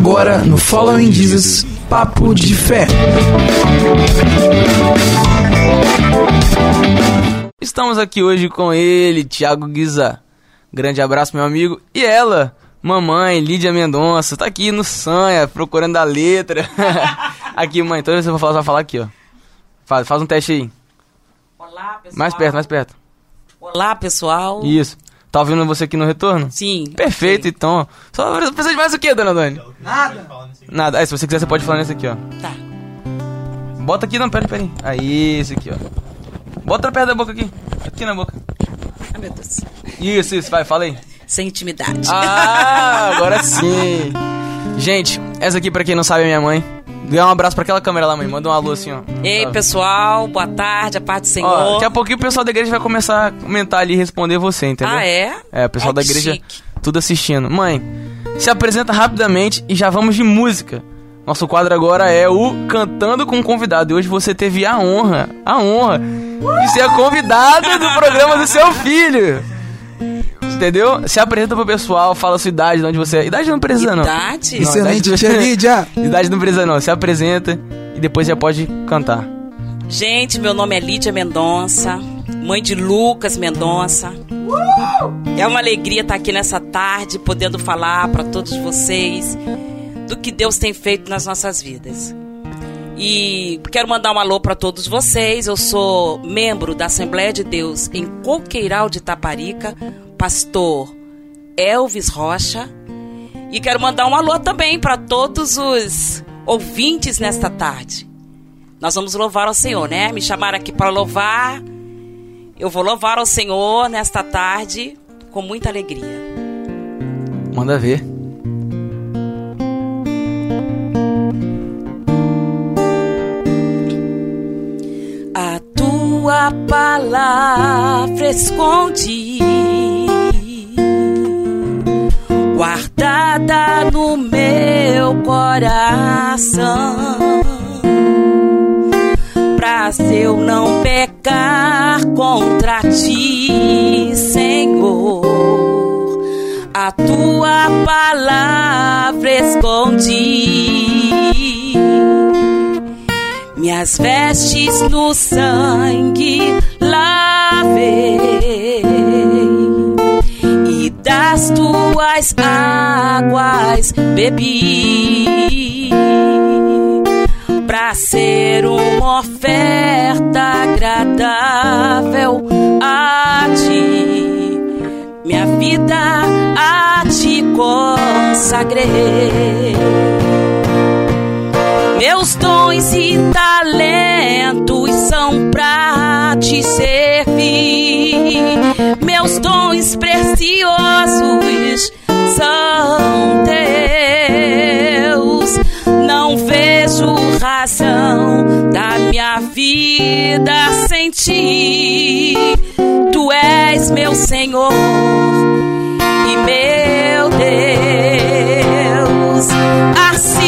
Agora no Following Jesus, Papo de Fé. Estamos aqui hoje com ele, Thiago Guiza. Grande abraço, meu amigo. E ela, mamãe, Lídia Mendonça, tá aqui no Sanha, procurando a letra. aqui, mãe, toda vez que eu vou falar, você vai falar aqui, ó. Faz, faz um teste aí. Olá, pessoal. Mais perto, mais perto. Olá, pessoal. Isso. Tá ouvindo você aqui no retorno? Sim. Perfeito, então. Só precisa de mais o que, dona Dani? Nada. Nada. Aí, se você quiser, você pode falar nesse aqui, ó. Tá. Bota aqui, não, pera, pera aí. Aí, esse aqui, ó. Bota perto da boca aqui. Aqui na boca. Ai, meu Deus. Isso, isso, vai, fala aí. Sem intimidade. Ah, agora sim. Gente, essa aqui, pra quem não sabe, é minha mãe. Dê um abraço pra aquela câmera lá, mãe. Manda um alô assim, ó. Ei, Ó. pessoal. Boa tarde. A paz do Senhor. Ó, daqui a pouquinho o pessoal da igreja vai começar a comentar ali e responder você, entendeu? Ah, é? É, o pessoal Ai, da igreja chique. tudo assistindo. Mãe, se apresenta rapidamente e já vamos de música. Nosso quadro agora é o Cantando com o Convidado. E hoje você teve a honra, a honra de ser a convidada do programa do seu filho. Entendeu? Se apresenta pro pessoal, fala a sua idade, de onde você é. Idade não precisa, não. Idade? Não, Excelente, idade- tia Lídia. Idade não precisa, não. Se apresenta e depois já pode cantar. Gente, meu nome é Lídia Mendonça, mãe de Lucas Mendonça. É uma alegria estar aqui nessa tarde, podendo falar para todos vocês do que Deus tem feito nas nossas vidas. E quero mandar um alô para todos vocês. Eu sou membro da Assembleia de Deus em Coqueiral de Taparica, pastor Elvis Rocha. E quero mandar um alô também para todos os ouvintes nesta tarde. Nós vamos louvar ao Senhor, né? Me chamaram aqui para louvar. Eu vou louvar ao Senhor nesta tarde com muita alegria. Manda ver. A tua palavra escondi, guardada no meu coração, pra se eu não pecar contra ti, Senhor. A tua palavra escondi minhas vestes no sangue lavei e das tuas águas bebi pra ser uma oferta agradável a ti minha vida a ti consagrei meus dons e talentos são pra te servir. Meus dons preciosos são teus. Não vejo razão da minha vida sem ti. Tu és meu Senhor e meu Deus. Assim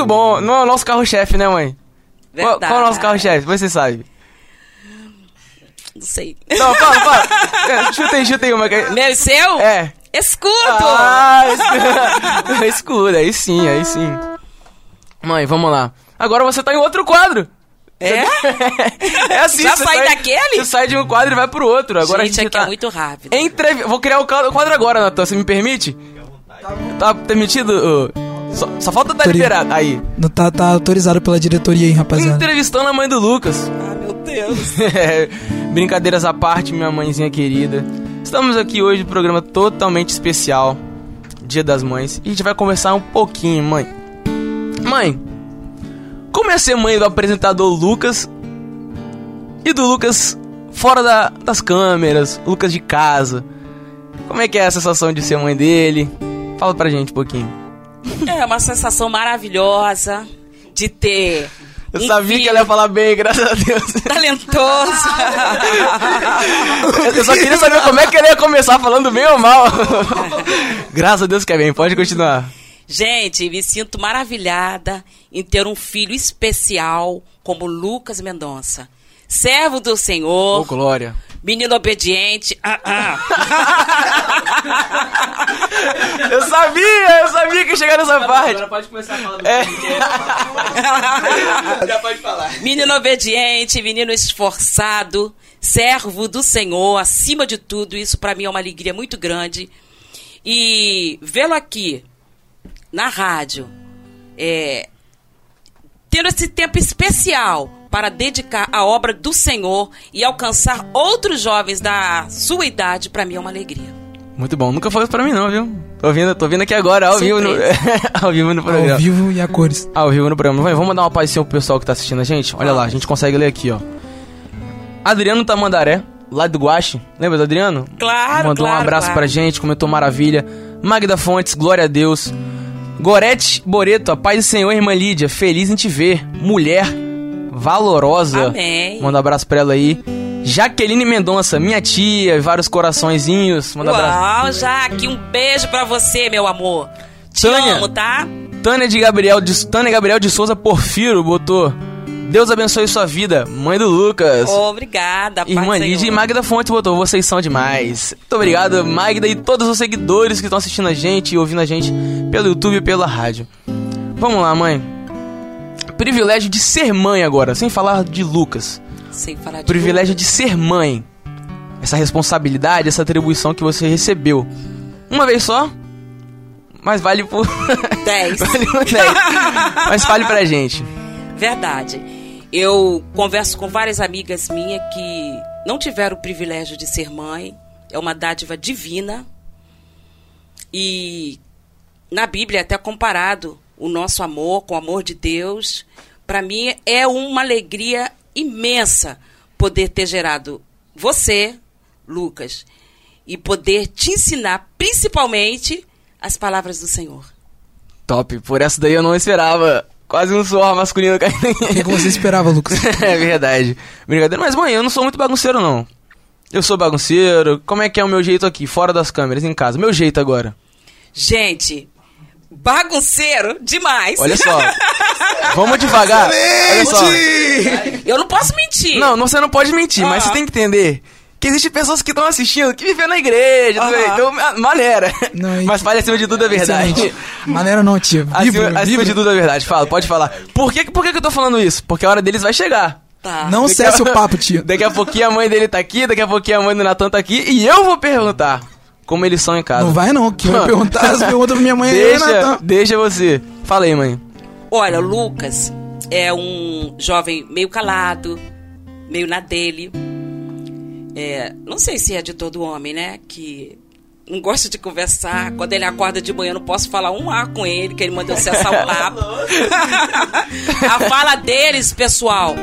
Muito bom. Não é o nosso carro-chefe, né, mãe? Qual, qual é o nosso carro-chefe? Você sabe. Não sei. Não, fala, fala. É, chuta aí, chuta aí uma. que- Meu seu? É. Escudo! Ah, escudo. escudo, aí sim, aí sim. Mãe, vamos lá. Agora você tá em outro quadro. É? É assim, Já você sai sai- daquele? Você sai de um quadro e vai pro outro. Agora Gente, a gente aqui tá... é muito rápido. Entrev... Vou criar o quadro agora, Natan. Você me permite? Tá permitido? Só, só falta dar liberado. Aí. Não tá, tá autorizado pela diretoria, hein, rapaziada. Entrevistando a mãe do Lucas. Ah, meu Deus. É, Brincadeiras à parte, minha mãezinha querida. Estamos aqui hoje no programa totalmente especial Dia das Mães. E a gente vai conversar um pouquinho, mãe. Mãe, como é ser mãe do apresentador Lucas e do Lucas fora da- das câmeras, Lucas de casa? Como é que é a sensação de ser mãe dele? Fala pra gente um pouquinho. É uma sensação maravilhosa de ter. Eu um sabia que ela ia falar bem, graças a Deus. talentoso. Eu só queria saber como é que ele ia começar falando bem ou mal. graças a Deus que é bem, pode continuar. Gente, me sinto maravilhada em ter um filho especial como Lucas Mendonça. Servo do Senhor, Glória. Menino obediente. Ah, ah. Eu sabia, eu sabia que ia chegar nessa parte. pode começar a falar do É. Já pode falar. Menino obediente, menino esforçado, servo do Senhor, acima de tudo, isso para mim é uma alegria muito grande. E vê-lo aqui, na rádio, é, tendo esse tempo especial para dedicar à obra do Senhor e alcançar outros jovens da sua idade, para mim é uma alegria. Muito bom, nunca falou isso pra mim não, viu? Tô vindo, tô vindo aqui agora, ao vivo no, ao vivo no programa. Ao vivo e a cores. Ao vivo no programa. Vai, vamos dar uma pazinha pro pessoal que tá assistindo a gente? Olha lá, a gente consegue ler aqui, ó. Adriano Tamandaré, lá do Guache. Lembra do Adriano? Claro, Mandou um claro, abraço claro. pra gente, comentou maravilha. Magda Fontes, glória a Deus. Gorete Boreto, a paz do Senhor, irmã Lídia, feliz em te ver. Mulher valorosa. Amém. Manda um abraço pra ela aí. Jaqueline Mendonça, minha tia, e vários coraçõezinhos. Manda um abraço. Uau, Jaque, um beijo pra você, meu amor. Te Tânia. amo, tá? Tânia de Gabriel de Tânia Gabriel de Souza Porfiro botou. Deus abençoe sua vida, mãe do Lucas. Obrigada, paz Irmã Lídia e. Magda Fonte botou, vocês são demais. Muito obrigado, Magda e todos os seguidores que estão assistindo a gente e ouvindo a gente pelo YouTube e pela rádio. Vamos lá, mãe. Privilégio de ser mãe agora, sem falar de Lucas. Sem falar de Privilégio de ser mãe. Essa responsabilidade, essa atribuição que você recebeu. Uma vez só, mas vale por. 10. vale por 10. Mas fale pra gente. Verdade. Eu converso com várias amigas minhas que não tiveram o privilégio de ser mãe. É uma dádiva divina. E na Bíblia é até comparado o nosso amor com o amor de Deus. Para mim é uma alegria imensa poder ter gerado você, Lucas, e poder te ensinar principalmente as palavras do Senhor. Top, por essa daí eu não esperava. Quase um suor masculino caindo O que, que você esperava, Lucas? É verdade. Brincadeira, mas mãe, eu não sou muito bagunceiro não. Eu sou bagunceiro. Como é que é o meu jeito aqui, fora das câmeras, em casa? Meu jeito agora. Gente, bagunceiro demais. Olha só. Vamos devagar. Olha só. Eu não posso mentir. Não, não, você não pode mentir, mas Ah. você tem que entender que existem pessoas que estão assistindo, que vivem na igreja, bem? então, ma- maneira. Não, e- Mas fale acima de tudo a verdade. Excelente. Maneira não, tia. Acima, acima de tudo a verdade. Fala, pode falar. Por que, por que que eu tô falando isso? Porque a hora deles vai chegar. Tá. Não cesse o papo, tia. Daqui a pouquinho a mãe dele tá aqui, daqui a pouquinho a mãe do Natan tá aqui, e eu vou perguntar como eles são em casa. Não vai não, que vai perguntar as perguntas pra minha mãe aí, Deixa, Natan. deixa você. Fala aí, mãe. Olha, o Lucas é um jovem meio calado, meio na dele. É, não sei se é de todo homem, né? Que não gosta de conversar. Quando ele acorda de manhã, eu não posso falar um A com ele, que ele mandou cessar o papo. A fala deles, pessoal,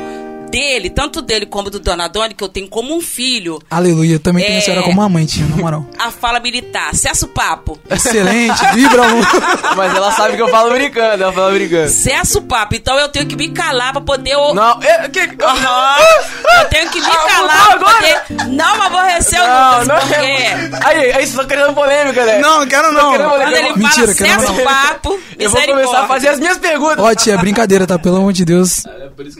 dele, tanto dele como do Dona Doni, que eu tenho como um filho, Aleluia, eu também tenho É. a senhora como uma mãe, tia, na moral. a fala militar. Cessa o papo. Excelente, vibra, um. Mas ela sabe que eu falo brincando, ela fala brincando. Cessa o papo. Então eu tenho que me calar pra poder. Não, é, que. Eu tenho que me Ah, calar mudou pra agora? poder não aborrecer o não, Lucas, não. porque Aí, aí, vocês estão querendo polêmica, né? Não, quero não. querendo quando ele Mentira, fala quero cessa o papo, Eu vou começar a fazer as minhas perguntas. Ó, tia, é brincadeira, tá? Pelo amor de Deus.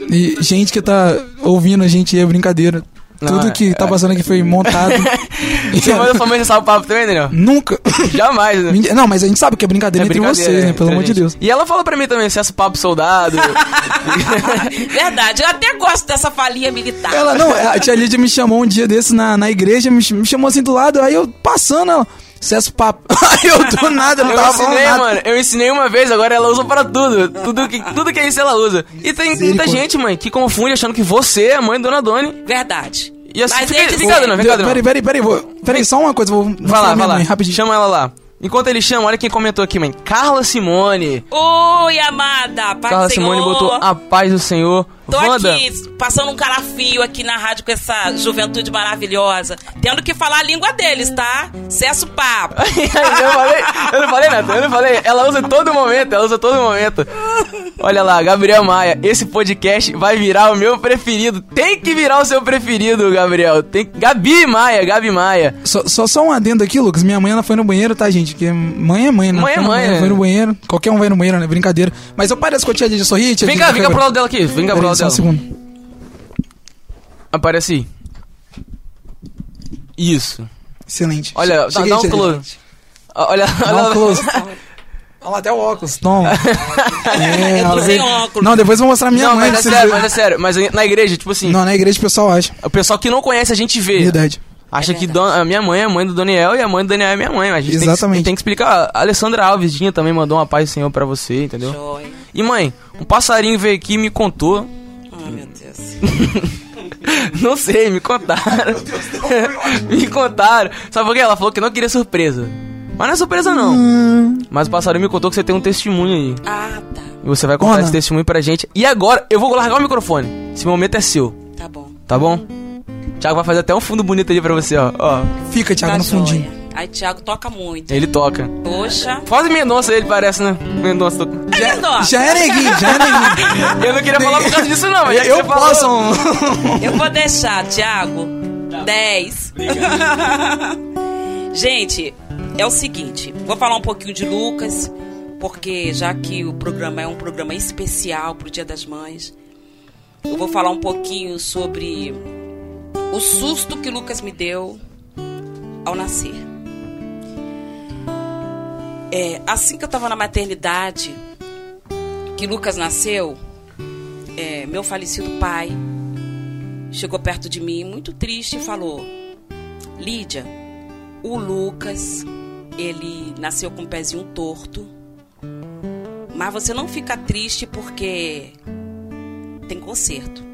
E gente que tá ouvindo a gente é brincadeira. Não, Tudo é- que tá passando aqui foi montado. Você manda sua mãe o papo também, Daniel? Nunca. Jamais, né? Não, mas a gente sabe que é brincadeira É entre brincadeira, vocês, né? é, Pelo amor de. Deus. E ela fala pra mim também, cessa o papo soldado. Verdade, eu até gosto dessa falinha militar. Ela não, a tia Lídia me chamou um dia desse na, na igreja, me, me chamou assim do lado, aí eu passando, ela, cesso papo. Eu do nada, não Eu tava ensinei, nada. mano. Eu ensinei uma vez, agora ela usa para tudo. Tudo que, tudo que é isso ela usa. E tem muita gente, mãe, que confunde achando que você é a mãe da Dona Doni. Verdade. E assim, Mas fica- eles- fica- não, não. Peraí, peraí, peraí, vou, peraí, só uma coisa, vou Vai lá, vai lá. mãe, rapidinho. Chama ela lá. Enquanto ele chama, olha quem comentou aqui, mãe. Carla Simone. Oi, amada. Paz Carla do Simone botou a paz do Senhor. Tô Wanda, aqui, passando um calafio aqui na rádio com essa juventude maravilhosa. Tendo que falar a língua deles, tá? Cesso papo. eu, não falei, eu não falei nada, eu não falei. Ela usa todo momento, ela usa todo momento. Olha lá, Gabriel Maia, esse podcast vai virar o meu preferido. Tem que virar o seu preferido, Gabriel. Tem... Gabi Maia, Gabi Maia. Só, só, só um adendo aqui, Lucas. Minha mãe ela foi no banheiro, tá, gente? Porque mãe é mãe, né? Mãe é Foi no mãe, banheiro, né? Foi no banheiro. Qualquer um vai no banheiro, né? Brincadeira. Mas eu pareço com a tia de sorrir, tia Vem cá, vem cá pro lado dela aqui. Vem cá pro lado só um dela. segundo. Aparece aí. Isso. Excelente. Olha, dá, dá um close. Olha, Dá um close. Olha lá, até o óculos. Toma. É, Eu sem óculos. Não, depois eu vou mostrar minha Não, mãe. mas é sério, mas é sério. Mas na igreja, tipo assim, Não, na igreja o pessoal acha. o pessoal que não conhece a gente vê. Verdade. Acha É que a minha mãe é a mãe do Daniel e a mãe do Daniel é minha mãe. Mas a gente tem que- Exatamente. Tem, que, explicar. A Alessandra Alves Dinha também mandou uma paz do Senhor pra você, entendeu? Joia. E mãe, um passarinho veio aqui e me contou. Ai, meu Deus. não sei, me contaram. me contaram. Sabe por quê? Ela falou que não queria surpresa. Mas não é surpresa não. Hum, Mas o passarinho me contou que você tem um testemunho aí. Ah, tá. E você vai contar Ona. esse testemunho pra gente. E agora, eu vou largar o microfone. Esse momento é seu, Tá bom. tá bom? Thiago vai fazer até um fundo bonito ali pra você, ó. ó. fica, Thiago, Tá no fundinho. Aí, Thiago toca muito. Ele toca. Poxa. Quase Mendonça ele parece, né? Mendonça. É Mendonça. Já é neguinho, já é neguinho. Eu não queria falar por causa disso não, mas já eu posso. um- Eu vou deixar, Thiago. 10. Gente, é o seguinte, vou falar um pouquinho de Lucas, porque já que o programa é um programa especial pro Dia das Mães, eu vou falar um pouquinho sobre o susto que Lucas me deu ao nascer. É, assim que eu tava na maternidade, que Lucas nasceu, é, meu falecido pai chegou perto de mim, muito triste, e falou: Lídia, o Lucas, ele nasceu com o pezinho torto, mas você não fica triste porque tem conserto.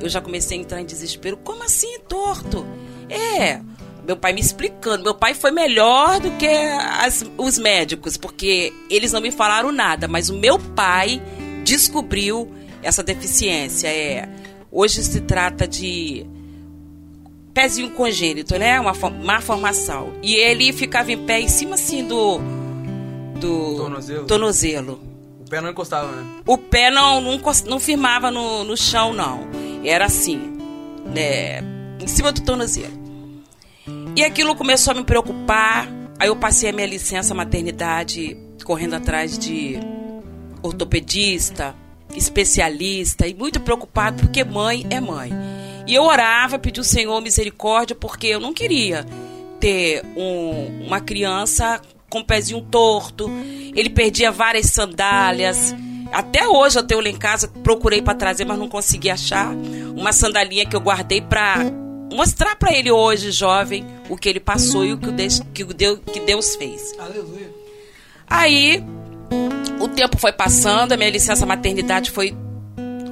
Eu já comecei a entrar em desespero. Como assim torto? É, meu pai me explicando. Meu pai foi melhor do que as- os médicos, porque eles não me falaram nada, mas o meu pai descobriu essa deficiência. É, hoje se trata de pezinho congênito, né? Uma má formação. E ele ficava em pé em cima assim do do Tornozelo? tornozelo. O pé não encostava, né? O pé não, não, não firmava no, no chão, não. Era assim, né, em cima do tornozelo. E aquilo começou a me preocupar. Aí eu passei a minha licença maternidade correndo atrás de ortopedista, especialista e muito preocupado porque mãe é mãe. E eu orava, pedi ao Senhor misericórdia porque eu não queria ter um- uma criança com o pezinho torto. Ele perdia várias sandálias. Até hoje eu tenho lá em casa, procurei para trazer, mas não consegui achar uma sandalinha que eu guardei para mostrar para ele hoje, jovem, o que ele passou e o que o Deus, que o Deus, que Deus fez. Aleluia. Aí o tempo foi passando, a minha licença maternidade foi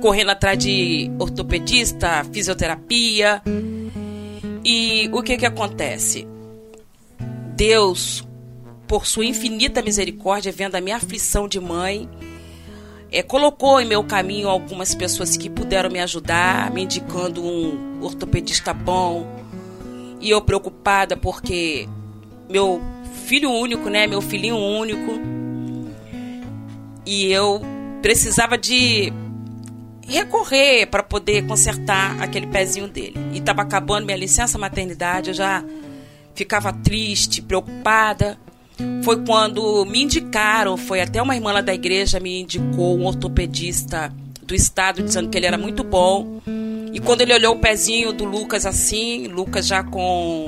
correndo atrás de ortopedista, fisioterapia. E o que que acontece? Deus, por sua infinita misericórdia, vendo a minha aflição de mãe, é, colocou em meu caminho algumas pessoas que puderam me ajudar, me indicando um ortopedista bom. E eu preocupada porque meu filho único, né, meu filhinho único, e eu precisava de recorrer para poder consertar aquele pezinho dele. E estava acabando minha licença maternidade, eu já ficava triste, preocupada. Foi quando me indicaram, foi até uma irmã lá da igreja me indicou um ortopedista do estado dizendo que ele era muito bom. E quando ele olhou o pezinho do Lucas assim, Lucas já com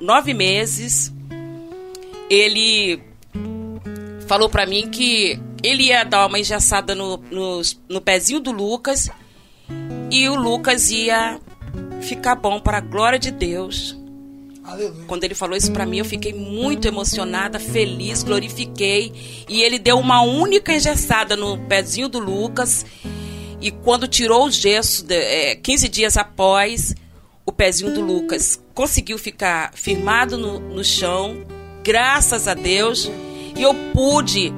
nove meses, ele falou pra mim que ele ia dar uma engessada no, no, no pezinho do Lucas e o Lucas ia ficar bom para a glória de Deus. Aleluia. Quando ele falou isso pra mim, eu fiquei muito emocionada, feliz, glorifiquei. E ele deu uma única engessada no pezinho do Lucas. E quando tirou o gesso, é, 15 dias após, o pezinho do Lucas conseguiu ficar firmado no, no chão graças a Deus. E eu pude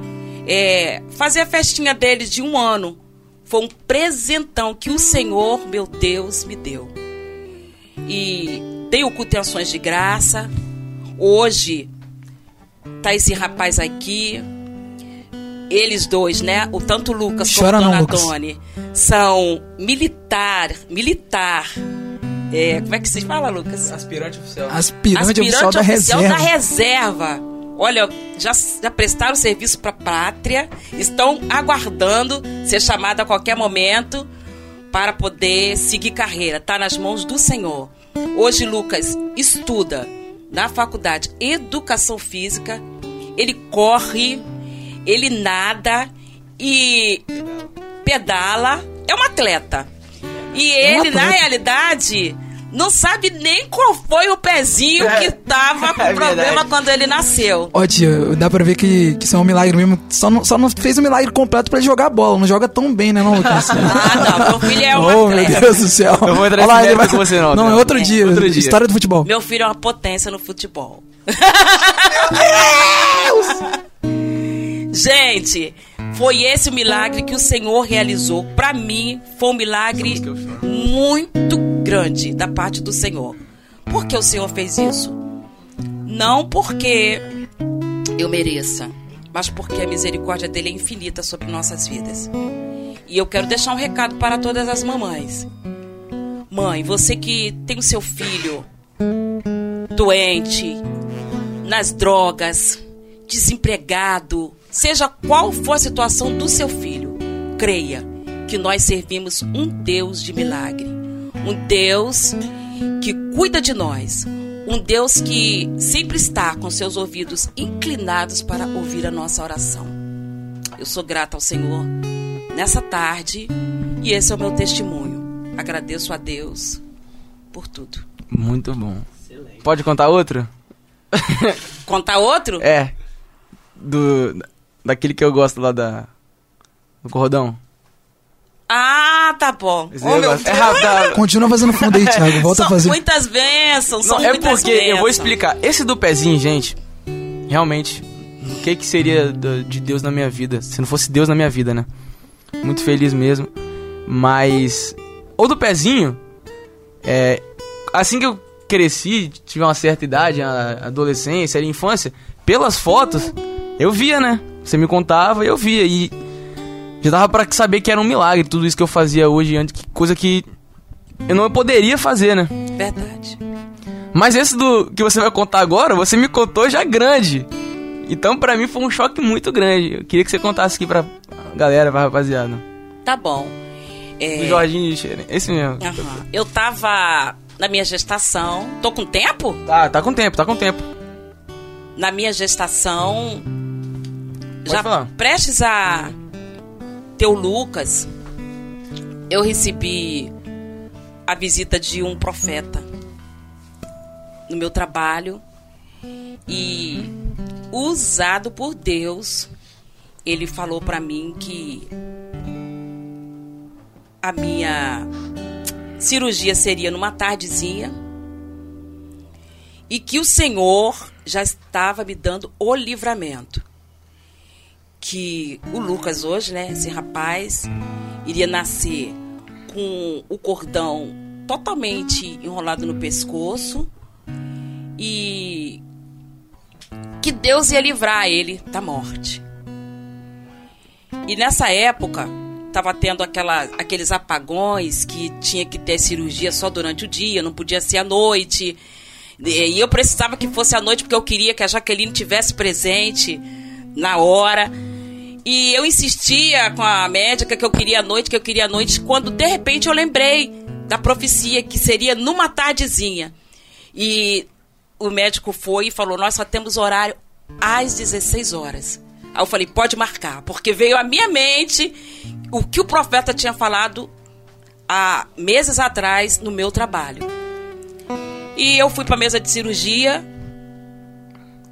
é, fazer a festinha deles de um ano. Foi um presentão que o Senhor, meu Deus, me deu. E tenho cultuações de graça. Hoje tá esse rapaz aqui. Eles dois, né? O tanto Lucas Chora como não, Dona Lucas. Tony são militar, militar. É, como é que se fala, Lucas? Aspirante oficial. Aspirante, oficial da oficial reserva. da reserva. Olha, já, já prestaram serviço para a pátria, estão aguardando ser chamada a qualquer momento para poder seguir carreira. Está nas mãos do Senhor. Hoje, Lucas estuda na faculdade Educação Física. Ele corre, ele nada e pedala. É um atleta. E É ele, na realidade, não sabe nem qual foi o pezinho que tava com É problema verdade. quando ele nasceu. Ó, tia, dá pra ver que, que isso é um milagre mesmo. Só não, só não fez o milagre completo pra ele jogar bola. Não joga tão bem, né, não, Lucas? Ah, não, meu filho é um oh, meu atleta. Deus do céu. Eu vou entrar Olha lá, ele mérito com você, não, Não, é outro É, dia. outro dia. História do futebol. Meu filho é uma potência no futebol. Gente, foi esse o milagre que o Senhor realizou. Pra mim, foi um milagre muito grande da parte do Senhor. Por que o Senhor fez isso? Não porque eu mereça, mas porque a misericórdia dele é infinita sobre nossas vidas. E eu quero deixar um recado para todas as mamães. Mãe, você que tem o seu filho doente, nas drogas, desempregado, seja qual for a situação do seu filho, creia que nós servimos um Deus de milagre, um Deus que cuida de nós, um Deus que sempre está com seus ouvidos inclinados para ouvir a nossa oração. Eu sou grata ao Senhor nessa tarde e esse é o meu testemunho. Agradeço a Deus por tudo. Muito bom. Pode contar outro? Contar outro? É. Do. Daquele que eu gosto lá da. Do cordão. Ah, tá bom. Oh, eu meu. É Deus. rápido. Continua fazendo fundo aí, Thiago. Volta são a fazer. muitas bênçãos, são Não, é muitas porque eu vou bênçãos. explicar. Esse do pezinho, gente, realmente, o que que seria de Deus na minha vida? Se não fosse Deus na minha vida, né? Muito feliz mesmo. Mas. O do pezinho, é. Assim que eu cresci, tive uma certa idade, a adolescência, a infância, pelas fotos, eu via, né? Você me contava e eu via. E já dava pra saber que era um milagre tudo isso que eu fazia hoje, antes, que- coisa que eu não poderia fazer, né? Verdade. Mas esse do que você vai contar agora, você me contou já grande. Então pra mim foi um choque muito grande. Eu queria que você contasse aqui pra galera, pra rapaziada. Tá bom. É, Do Jorginho de Xerém. Esse mesmo. aham. Eu tava na minha gestação. Tô com tempo? Tá, tá com tempo, tá com tempo. Na minha gestação. Pode já falar. prestes a ter o Lucas, eu recebi a visita de um profeta no meu trabalho e usado por Deus, ele falou pra mim que a minha cirurgia seria numa tardezinha e que o Senhor já estava me dando o livramento. Que o Lucas hoje, né, esse rapaz, iria nascer com o cordão totalmente enrolado no pescoço e que Deus ia livrar ele da morte. E nessa época, estava tendo aquela, aqueles apagões que tinha que ter cirurgia só durante o dia, não podia ser à noite. E eu precisava que fosse à noite porque eu queria que a Jaqueline tivesse presente na hora. E eu insistia com a médica que eu queria à noite, que eu queria à noite, quando de repente eu lembrei da profecia que seria numa tardezinha. E o médico foi e falou: Nós só temos horário às 16 horas. Aí eu falei: Pode marcar, porque veio à minha mente o que o profeta tinha falado há meses atrás no meu trabalho. E eu fui para a mesa de cirurgia.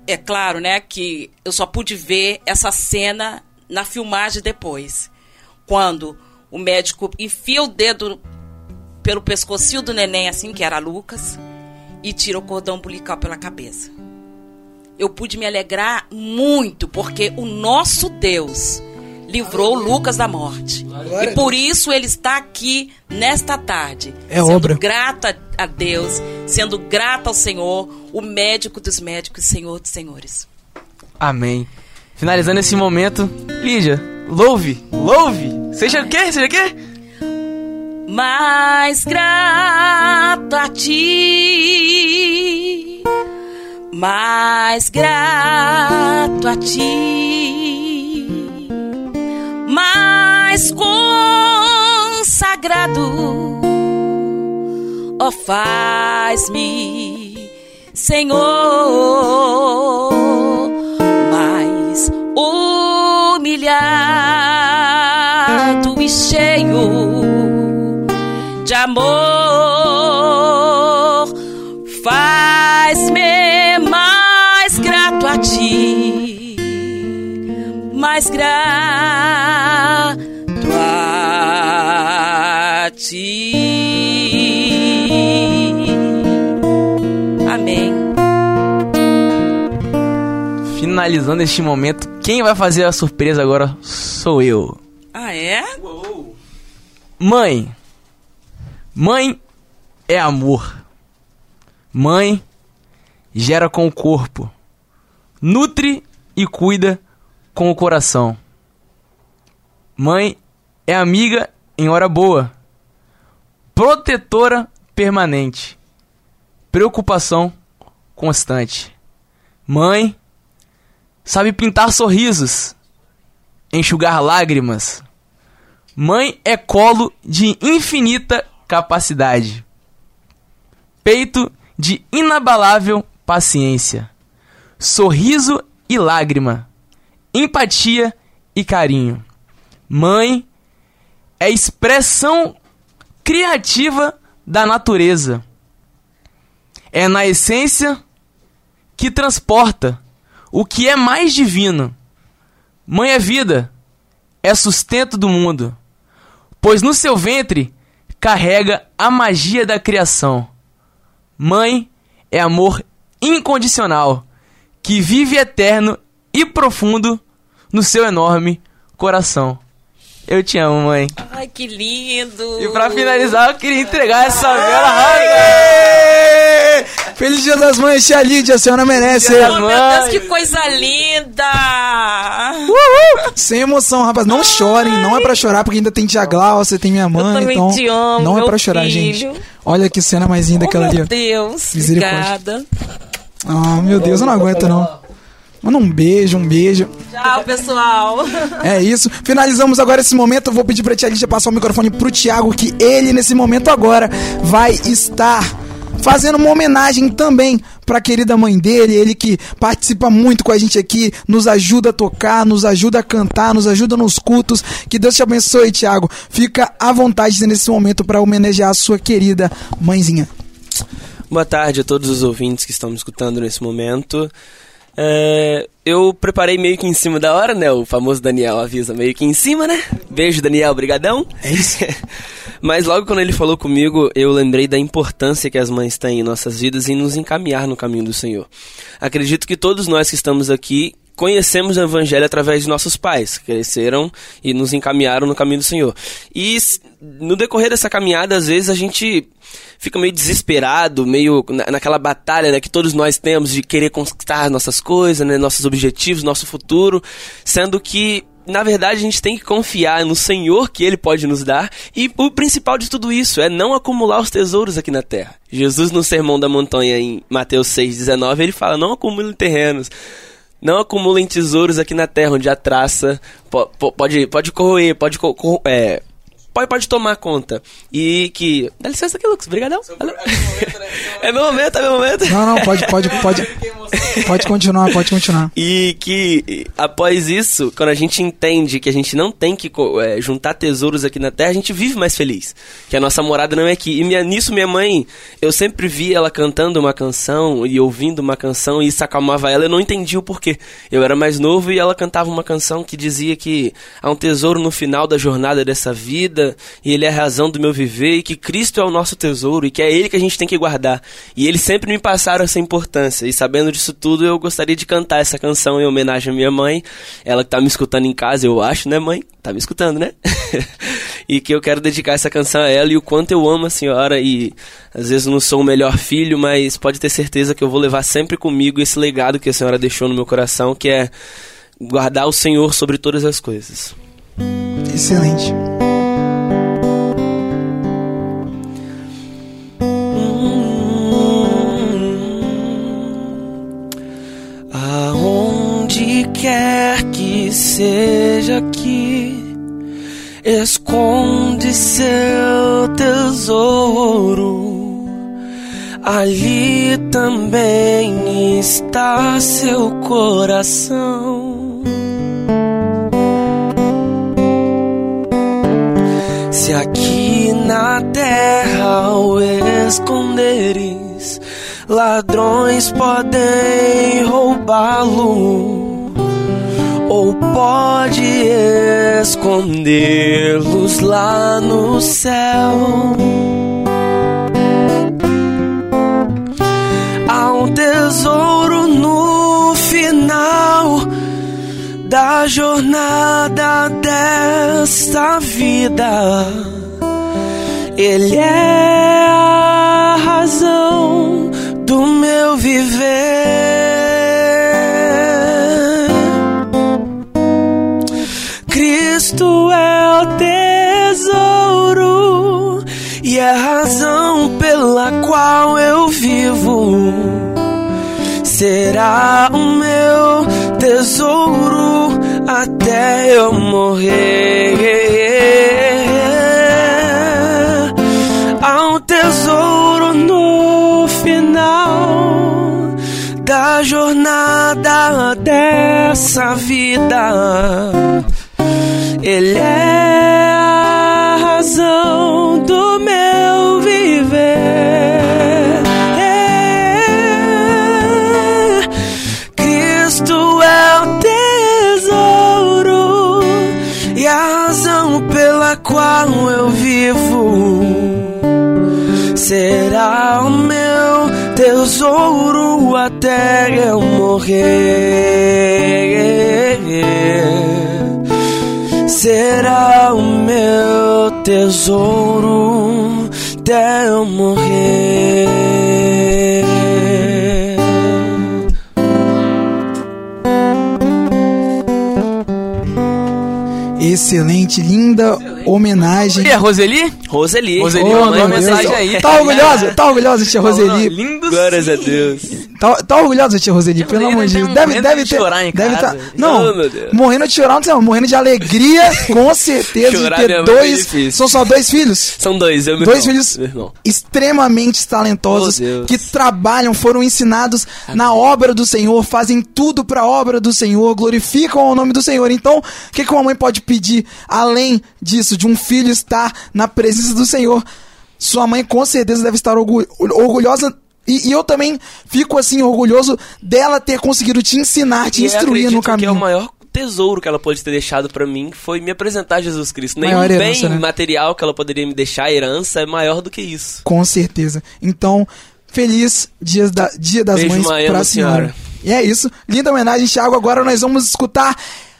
É claro, né, que eu só pude ver essa cena na filmagem depois. Quando o médico enfia o dedo pelo pescocinho do neném, assim, que era Lucas, e tira o cordão umbilical pela cabeça. eu pude me alegrar muito, porque o nosso Deus livrou Lucas da morte. E por isso ele está aqui nesta tarde. É sendo obra. grata a Deus, sendo grata ao Senhor, o médico dos médicos, Senhor dos senhores. Amém. Finalizando esse momento, Lídia, louve, louve. Seja o quê? Seja o quê? mais grato a ti, mais grato a ti, mais consagrado, ó faz-me, Senhor, humilhado e cheio de amor faz-me mais grato a ti, mais grato a ti. Amém. Finalizando este momento, quem vai fazer a surpresa agora sou eu. Ah, é? Mãe. Mãe é amor. Mãe gera com o corpo. Nutre e cuida com o coração. Mãe é amiga em hora boa. Protetora permanente. Preocupação constante. Mãe sabe pintar sorrisos, enxugar lágrimas. Mãe é colo de infinita capacidade. Peito de inabalável paciência. Sorriso e lágrima. Empatia e carinho. Mãe é expressão criativa da natureza. É na essência que transporta o que é mais divino. Mãe é vida, é sustento do mundo, pois no seu ventre carrega a magia da criação. Mãe é amor incondicional, que vive eterno e profundo no seu enorme coração. Eu te amo, mãe. Ai, que lindo. E pra finalizar, eu queria entregar essa vela! Feliz Dia das Mães, tia Lídia, a senhora merece. Dia Oh, meu. Deus, que coisa linda! Sem emoção, rapaz. Não chorem, não é pra chorar, porque ainda tem tia Glaucia, tem minha mãe, também então te amo, não é meu pra chorar, filho. gente. Olha que cena mais linda Oh, aquela ali. meu ó. Deus, Misericórdia. obrigada. Ah, meu Deus, eu não aguento não. Manda um beijo, um beijo. Tchau, pessoal. É isso. Finalizamos agora esse momento. Eu vou pedir pra tia Lídia passar o microfone pro Thiago, que ele, nesse momento agora, vai estar fazendo uma homenagem também pra querida mãe dele, ele que participa muito com a gente aqui, nos ajuda a tocar, nos ajuda a cantar, nos ajuda nos cultos. Que Deus te abençoe, Thiago. Fica à vontade nesse momento pra homenagear a sua querida mãezinha. Boa tarde a todos os ouvintes que estão me escutando nesse momento. É, eu preparei meio que em cima da hora, né? O famoso Daniel avisa meio que em cima, né? Beijo, Daniel, brigadão. É isso. Mas logo quando ele falou comigo, eu lembrei da importância que as mães têm em nossas vidas em nos encaminhar no caminho do Senhor. Acredito que todos nós que estamos aqui conhecemos o Evangelho através de nossos pais, que cresceram e nos encaminharam no caminho do Senhor. E no decorrer dessa caminhada, às vezes a gente fica meio desesperado, meio na- naquela batalha né, que todos nós temos de querer conquistar nossas coisas, né, nossos objetivos, nosso futuro, sendo que na verdade, a gente tem que confiar no Senhor que Ele pode nos dar. E o principal de tudo isso é não acumular os tesouros aqui na terra. Jesus, no Sermão da Montanha, em Mateus 6,19, ele fala: Não acumulem terrenos. Não acumulem tesouros aqui na terra, onde a traça po- po- pode, pode corroer, pode, é, pode, pode tomar conta. E que. Dá licença aqui, Lucas. Obrigadão. Valeu. É meu momento, é meu momento. Não, não, pode, pode, pode. Pode continuar, pode continuar. E que após isso, quando a gente entende que a gente não tem que é, juntar tesouros aqui na terra, a gente vive mais feliz. Que a nossa morada não é aqui. E minha- nisso, minha mãe, eu sempre vi ela cantando uma canção e ouvindo uma canção e isso acalmava ela. Eu não entendi o porquê. Eu era mais novo e ela cantava uma canção que dizia que há um tesouro no final da jornada dessa vida e Ele é a razão do meu viver e que Cristo é o nosso tesouro e que é Ele que a gente tem que guardar. E eles sempre me passaram essa importância. E sabendo disso tudo, eu gostaria de cantar essa canção em homenagem à minha mãe. Ela que tá me escutando em casa, eu acho, né, mãe? Tá me escutando, né? e que eu quero dedicar essa canção a ela e o quanto eu amo a senhora e às vezes não sou o melhor filho, mas pode ter certeza que eu vou levar sempre comigo esse legado que a senhora deixou no meu coração, que é guardar o Senhor sobre todas as coisas. Excelente. Tesouro. Ali também está seu coração. Se aqui na terra o esconderes, ladrões podem roubá-lo, ou pode escondê-los lá no céu. Há um tesouro no final da jornada desta vida. Ele é a razão do meu viver. E é a razão pela qual eu vivo. Será o meu tesouro até eu morrer. Há um tesouro no final da jornada dessa vida. Ele é a razão do eu vivo. Será o meu tesouro até eu morrer será o meu tesouro até eu morrer. Excelente, linda homenagem. E a Roseli? Roseli. Roseli, Oh, mandou Deus. mensagem aí. Tá orgulhosa? Tá orgulhosa, tia Roseli? Lindos. Glórias a Deus. Tá, tá orgulhosa, tia Roseli, Tia pelo amor de tem Deus. Deve, deve de ter. chorar em deve casa. tá, não, Oh, meu Deus. morrendo de chorar, não sei, morrendo de alegria, com certeza, Chorar de é ter muito dois. difícil. São só dois filhos? São dois, eu e meu Dois irmão. filhos irmão. extremamente talentosos Oh, que trabalham, foram ensinados na obra do Senhor, fazem tudo para a obra do Senhor, glorificam o nome do Senhor. Então, o que, que uma mãe pode pedir além disso, de um filho estar na presença do Senhor? Sua mãe com certeza deve estar orgu- orgulhosa. E, e eu também fico assim orgulhoso dela ter conseguido te ensinar, te E instruir no caminho. que é o maior tesouro que ela pode ter deixado pra mim foi me apresentar Jesus Cristo. Nenhum Maior bem herança, né? material que ela poderia me deixar, herança, é maior do que isso. Com certeza. Então, feliz dias da, Dia das Beijo, Mães pra da senhora. senhora. E é isso. Linda homenagem, Thiago. Agora nós vamos escutar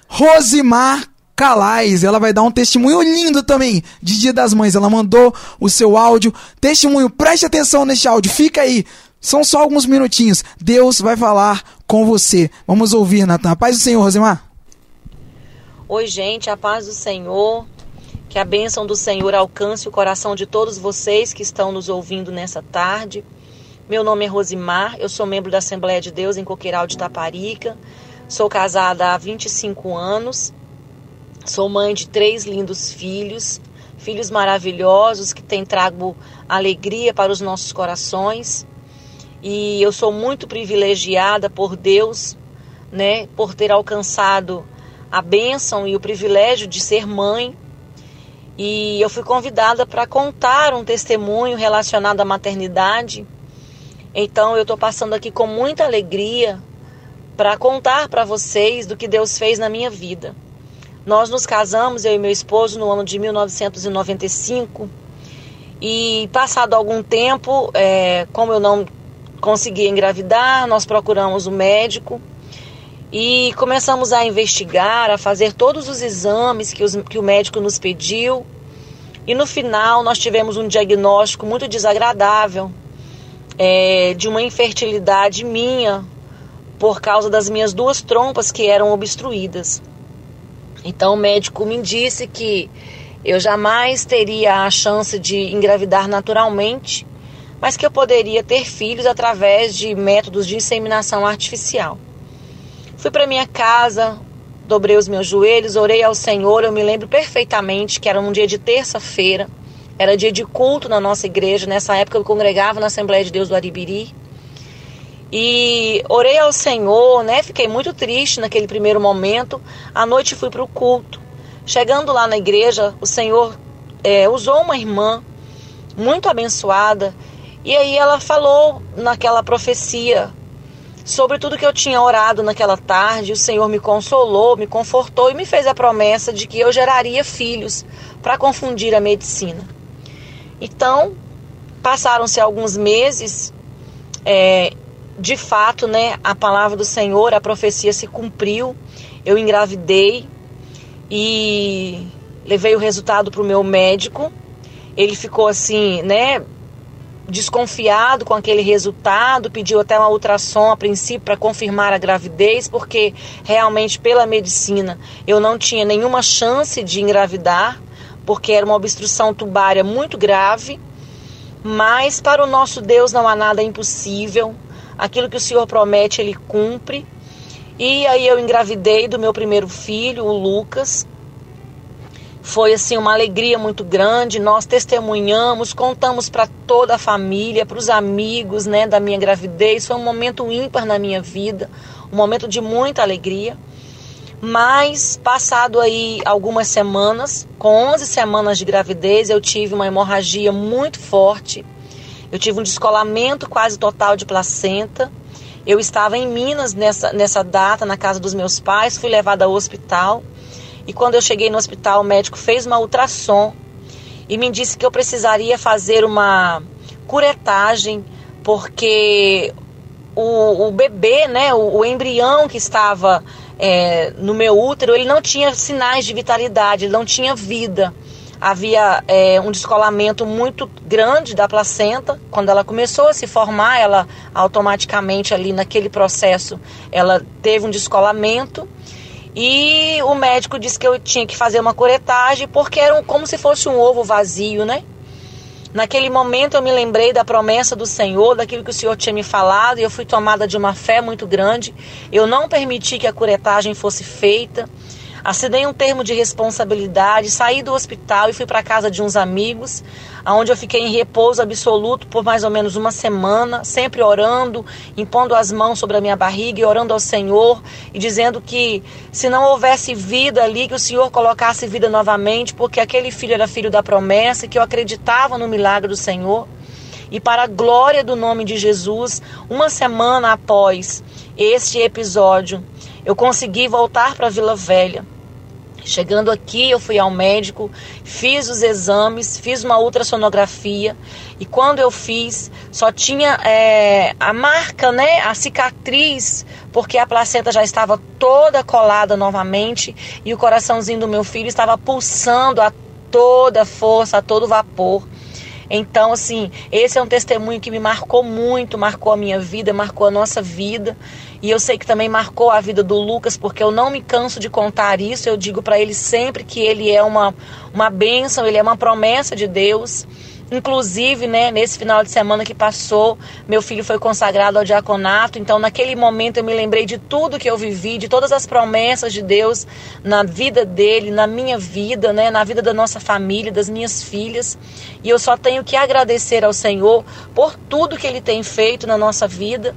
Rosimar Calais. Ela vai dar um testemunho lindo também de Dia das Mães. Ela mandou o seu áudio. Testemunho, preste atenção neste áudio. Fica aí. São só alguns minutinhos. Deus vai falar com você. Vamos ouvir, Natan. Paz do Senhor, Rosimar. Oi, gente, a paz do Senhor. Que a bênção do Senhor alcance o coração de todos vocês que estão nos ouvindo nessa tarde. Meu nome é Rosimar, eu sou membro da Assembleia de Deus em Coqueiral de Taparica. Sou casada há 25 anos. Sou mãe de três lindos filhos, filhos maravilhosos que têm trago alegria para os nossos corações. E eu sou muito privilegiada por Deus, né, por ter alcançado a bênção e o privilégio de ser mãe. E eu fui convidada para contar um testemunho relacionado à maternidade. Então eu estou passando aqui com muita alegria para contar para vocês do que Deus fez na minha vida. Nós nos casamos, eu e meu esposo, no ano de 1995. E passado algum tempo, é, como eu não conseguia engravidar, nós procuramos o um médico e começamos a investigar, a fazer todos os exames que, os, que o médico nos pediu. E no final nós tivemos um diagnóstico muito desagradável é, de uma infertilidade minha por causa das minhas duas trompas que eram obstruídas. Então o médico me disse que eu jamais teria a chance de engravidar naturalmente, mas que eu poderia ter filhos através de métodos de inseminação artificial. Fui para minha casa, dobrei os meus joelhos, orei ao Senhor. Eu me lembro perfeitamente que era um dia de terça-feira, era dia de culto na nossa igreja. Nessa época eu congregava na Assembleia de Deus do Aribiri. E orei ao Senhor, né? Fiquei muito triste naquele primeiro momento. À noite fui para o culto. Chegando lá na igreja, o Senhor é, usou uma irmã muito abençoada. E aí ela falou naquela profecia sobre tudo que eu tinha orado naquela tarde. O Senhor me consolou, me confortou e me fez a promessa de que eu geraria filhos para confundir a medicina. Então, passaram-se alguns meses é, de fato, né, a palavra do Senhor, a profecia se cumpriu. Eu engravidei e levei o resultado para o meu médico. Ele ficou assim, né, desconfiado com aquele resultado, pediu até uma ultrassom a princípio para confirmar a gravidez, porque realmente pela medicina eu não tinha nenhuma chance de engravidar, porque era uma obstrução tubária muito grave. Mas para o nosso Deus não há nada impossível aquilo que o Senhor promete, ele cumpre. E aí eu engravidei do meu primeiro filho, o Lucas. Foi assim uma alegria muito grande. Nós testemunhamos, contamos para toda a família, para os amigos, né, da minha gravidez. Foi um momento ímpar na minha vida, um momento de muita alegria. Mas passado aí algumas semanas, com 11 semanas de gravidez, eu tive uma hemorragia muito forte eu tive um descolamento quase total de placenta. Eu estava em Minas nessa, nessa data, na casa dos meus pais, fui levada ao hospital. E quando eu cheguei no hospital, o médico fez uma ultrassom e me disse que eu precisaria fazer uma curetagem, porque o, o bebê, né, o, o embrião que estava é, no meu útero, ele não tinha sinais de vitalidade, ele não tinha vida havia é, um descolamento muito grande da placenta. Quando ela começou a se formar, ela automaticamente ali naquele processo, ela teve um descolamento. E o médico disse que eu tinha que fazer uma curetagem porque era um, como se fosse um ovo vazio, né? Naquele momento eu me lembrei da promessa do Senhor, daquilo que o Senhor tinha me falado, e eu fui tomada de uma fé muito grande. Eu não permiti que a curetagem fosse feita. Assinei um termo de responsabilidade, saí do hospital e fui para casa de uns amigos, onde eu fiquei em repouso absoluto por mais ou menos uma semana, sempre orando, impondo as mãos sobre a minha barriga e orando ao Senhor e dizendo que se não houvesse vida ali, que o Senhor colocasse vida novamente, porque aquele filho era filho da promessa que eu acreditava no milagre do Senhor. E para a glória do nome de Jesus, uma semana após este episódio, eu consegui voltar para Vila Velha. Chegando aqui, eu fui ao médico, fiz os exames, fiz uma ultrassonografia e quando eu fiz, só tinha é, a marca, né, a cicatriz, porque a placenta já estava toda colada novamente e o coraçãozinho do meu filho estava pulsando a toda força, a todo vapor. Então, assim, esse é um testemunho que me marcou muito, marcou a minha vida, marcou a nossa vida. E eu sei que também marcou a vida do Lucas, porque eu não me canso de contar isso. Eu digo para ele sempre que ele é uma, uma bênção, ele é uma promessa de Deus. Inclusive, né, nesse final de semana que passou, meu filho foi consagrado ao diaconato. Então, naquele momento, eu me lembrei de tudo que eu vivi, de todas as promessas de Deus na vida dele, na minha vida, né, na vida da nossa família, das minhas filhas. E eu só tenho que agradecer ao Senhor por tudo que ele tem feito na nossa vida.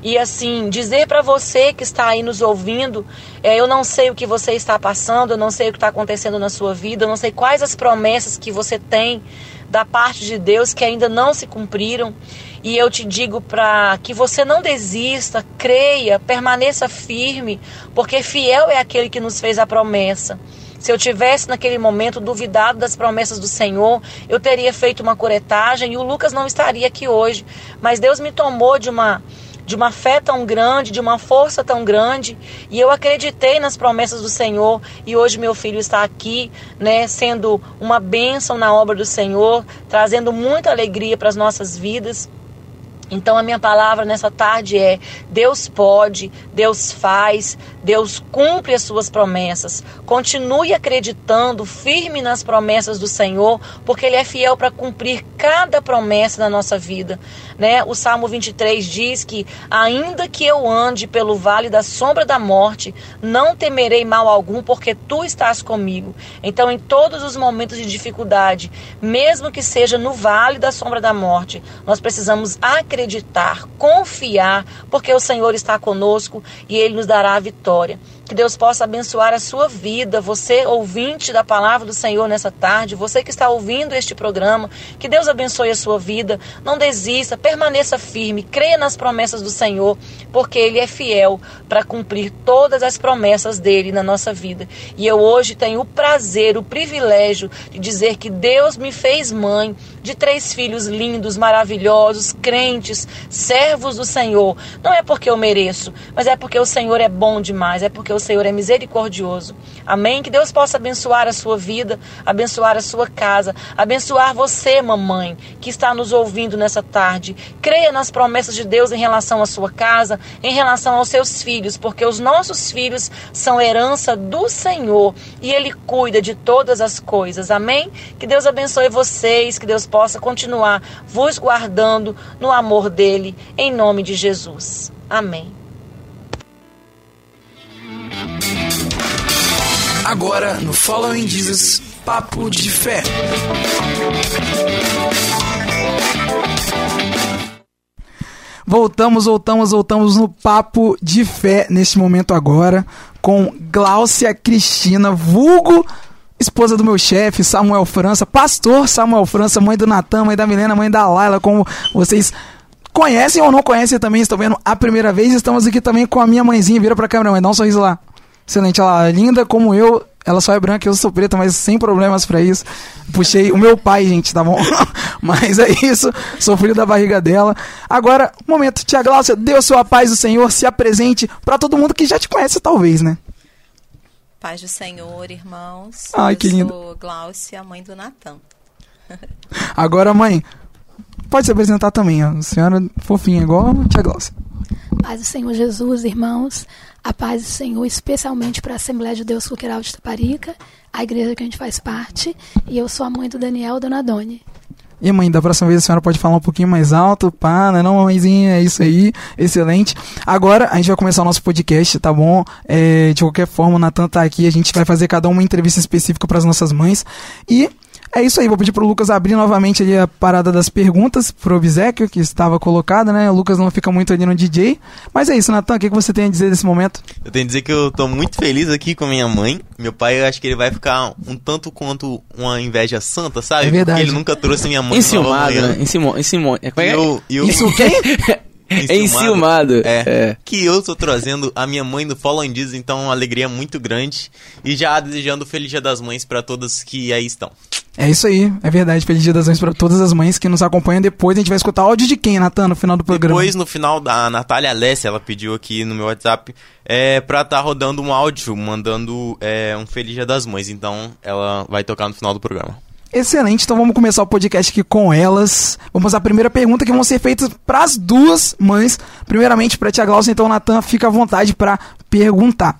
E assim, dizer para você que está aí nos ouvindo, é, eu não sei o que você está passando, eu não sei o que está acontecendo na sua vida, eu não sei quais as promessas que você tem da parte de Deus que ainda não se cumpriram. E eu te digo para que você não desista, creia, permaneça firme, porque fiel é aquele que nos fez a promessa. Se eu tivesse naquele momento duvidado das promessas do Senhor, eu teria feito uma coretagem e o Lucas não estaria aqui hoje. Mas Deus me tomou de uma de uma fé tão grande, de uma força tão grande, e eu acreditei nas promessas do Senhor, e hoje meu filho está aqui, né, sendo uma bênção na obra do Senhor, trazendo muita alegria para as nossas vidas. Então a minha palavra nessa tarde é: Deus pode, Deus faz, Deus cumpre as suas promessas. Continue acreditando firme nas promessas do Senhor, porque ele é fiel para cumprir cada promessa na nossa vida, né? O Salmo 23 diz que ainda que eu ande pelo vale da sombra da morte, não temerei mal algum, porque tu estás comigo. Então em todos os momentos de dificuldade, mesmo que seja no vale da sombra da morte, nós precisamos acreditar confiar, porque o Senhor está conosco e Ele nos dará a vitória história. Que Deus possa abençoar a sua vida, você ouvinte da palavra do Senhor nessa tarde, você que está ouvindo este programa, que Deus abençoe a sua vida. Não desista, permaneça firme, creia nas promessas do Senhor, porque Ele é fiel para cumprir todas as promessas dele na nossa vida. E eu hoje tenho o prazer, o privilégio de dizer que Deus me fez mãe de três filhos lindos, maravilhosos, crentes, servos do Senhor. Não é porque eu mereço, mas é porque o Senhor é bom demais, é porque o Senhor é misericordioso. Amém? Que Deus possa abençoar a sua vida, abençoar a sua casa, abençoar você, mamãe, que está nos ouvindo nessa tarde. Creia nas promessas de Deus em relação à sua casa, em relação aos seus filhos, porque os nossos filhos são herança do Senhor e Ele cuida de todas as coisas. Amém? Que Deus abençoe vocês, que Deus possa continuar vos guardando no amor dele, em nome de Jesus. Amém. Agora no Following Jesus Papo de Fé. Voltamos, voltamos, voltamos no Papo de Fé neste momento agora com Gláucia Cristina, vulgo esposa do meu chefe, Samuel França, pastor Samuel França, mãe do Natan, mãe da Milena, mãe da Laila, como vocês conhecem ou não conhecem também, estão vendo a primeira vez. Estamos aqui também com a minha mãezinha, vira pra câmera, mãe, dá um sorriso lá. Excelente, ela linda como eu. Ela só é branca, eu sou preta, mas sem problemas para isso. Puxei o meu pai, gente, tá bom? mas é isso, sou filho da barriga dela. Agora, momento, tia Glaucia, dê o seu paz do Senhor, se apresente para todo mundo que já te conhece, talvez, né? Paz do Senhor, irmãos. Ai, eu que lindo. sou Gláucia, mãe do Natan. Agora, mãe, pode se apresentar também, ó. A senhora fofinha, igual a tia Glaucia. Paz do Senhor Jesus, irmãos. A paz do Senhor, especialmente para a Assembleia de Deus Coqueiral de Taparica, a igreja que a gente faz parte. E eu sou a mãe do Daniel Donadoni. E mãe, da próxima vez a senhora pode falar um pouquinho mais alto, pá, né? Não, mãezinha, é isso aí, excelente. Agora a gente vai começar o nosso podcast, tá bom? É, de qualquer forma, o Natan tá aqui, a gente vai fazer cada uma entrevista específica para as nossas mães. E é isso aí, vou pedir pro Lucas abrir novamente ali a parada das perguntas pro obsequio que estava colocada, né? O Lucas não fica muito ali no DJ. Mas é isso, Natan, o que, que você tem a dizer nesse momento? Eu tenho que dizer que eu tô muito feliz aqui com a minha mãe. Meu pai, eu acho que ele vai ficar um tanto quanto uma inveja santa, sabe? É verdade. Porque ele nunca trouxe minha mãe Enciumado, manhã. né? Enciumado. Enciumado. É, é é? eu, e eu, Isso quem? É enciumado. É, É. Que eu tô trazendo a minha mãe do Follow and Diz, então uma alegria muito grande. E já desejando Feliz Dia das Mães pra todas que aí estão. É isso aí, é verdade. Feliz Dia das Mães para todas as mães que nos acompanham. Depois a gente vai escutar áudio de quem, Natan, no final do programa? Depois, no final, da Natália Alessia, ela pediu aqui no meu WhatsApp é, pra tá rodando um áudio, mandando é, um Feliz Dia das Mães. Então, ela vai tocar no final do programa. Excelente, então vamos começar o podcast aqui com elas. Vamos à primeira pergunta que vão ser feitas para as duas mães. Primeiramente para tia Glaucia, então Natan, fica à vontade para perguntar.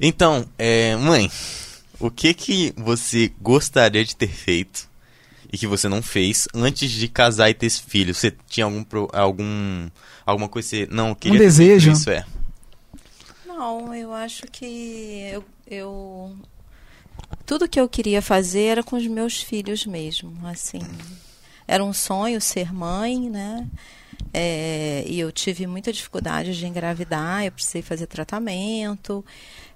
Então, é, mãe, o que que você gostaria de ter feito e que você não fez antes de casar e ter esse filho? Você tinha algum pro- algum alguma coisa que você não queria ter feito desejo? Isso é. Não, eu acho que eu, eu- tudo que eu queria fazer era com os meus filhos mesmo, assim. Era um sonho ser mãe, né? É, e eu tive muita dificuldade de engravidar, eu precisei fazer tratamento.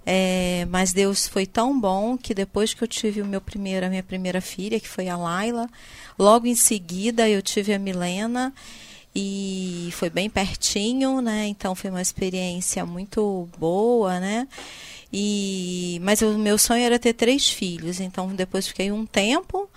É, mas Deus foi tão bom que depois que eu tive o meu primeiro, a minha primeira filha, que foi a Laila, logo em seguida eu tive a Milena e foi bem pertinho, né? Então foi uma experiência muito boa, né? E, mas o meu sonho era ter três filhos. Então depois fiquei um tempo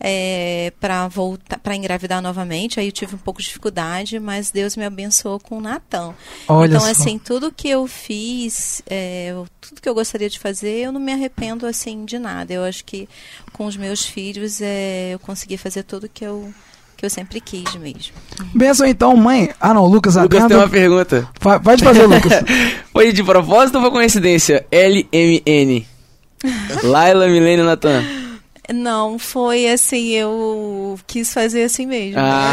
é, para voltar para engravidar novamente. Aí eu tive um pouco de dificuldade, mas Deus me abençoou com o Natan. Olha então só. assim tudo que eu fiz, é, tudo que eu gostaria de fazer, eu não me arrependo assim de nada. Eu acho que com os meus filhos é, eu consegui fazer tudo que eu que eu sempre quis mesmo. Benção então, mãe. Ah, não, Lucas Lucas Adendo. tem uma pergunta. Fa- Pode fazer, Lucas. Foi de propósito ou foi coincidência? LMN. Laila Milênio Natan. Não, foi assim, eu quis fazer assim mesmo. Ah.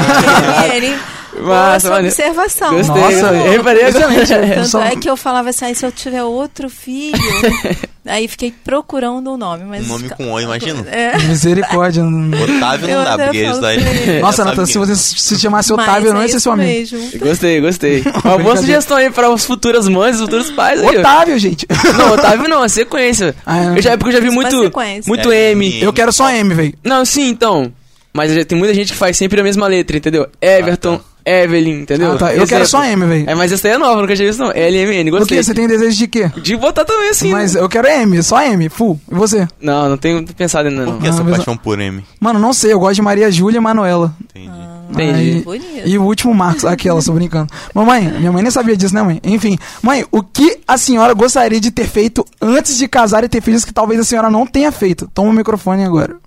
Ele, Massa, maneiro. observação. Gostei. Nossa, eu reparei. Tanto é que eu falava assim, "Ai, se eu tiver outro filho, aí fiquei procurando um nome, mas Um nome com O, imagina. É, Misericórdia. Otávio não dá, porque isso falo daí. já Nossa, Natan, se é. você se chamasse mas Otávio, eu não é ia ser isso seu amigo. mesmo. Gostei, gostei. Uma boa sugestão aí para as futuras mães, os futuros pais aí. Otávio, gente. Não, Otávio não, a sequência. Ah, é. eu já, porque eu já vi muito, sequência. muito É, M. Eu quero só M, velho. Não, sim, então. Mas já tem muita gente que faz sempre a mesma letra, entendeu? Everton, Evelyn, entendeu? Ah, tá. Eu Exemplo. quero só M, velho. É, mas essa aí é nova, nunca tinha visto não. LMN, Por gostei. quê? Você tem desejo de quê? De botar também assim. Mas né? eu quero M, só M, full. E você? Não, não tenho pensado ainda não. Por que essa Ah, mas- paixão por M? Mano, não sei, eu gosto de Maria Júlia e Manuela. Entendi. Entendi. Aí- Bonito. E o último Marcos, aquela, tô brincando. Mamãe, minha mãe nem sabia disso, né, mãe? Enfim, mãe, o que a senhora gostaria de ter feito antes de casar e ter filhos que talvez a senhora não tenha feito? Toma o microfone agora.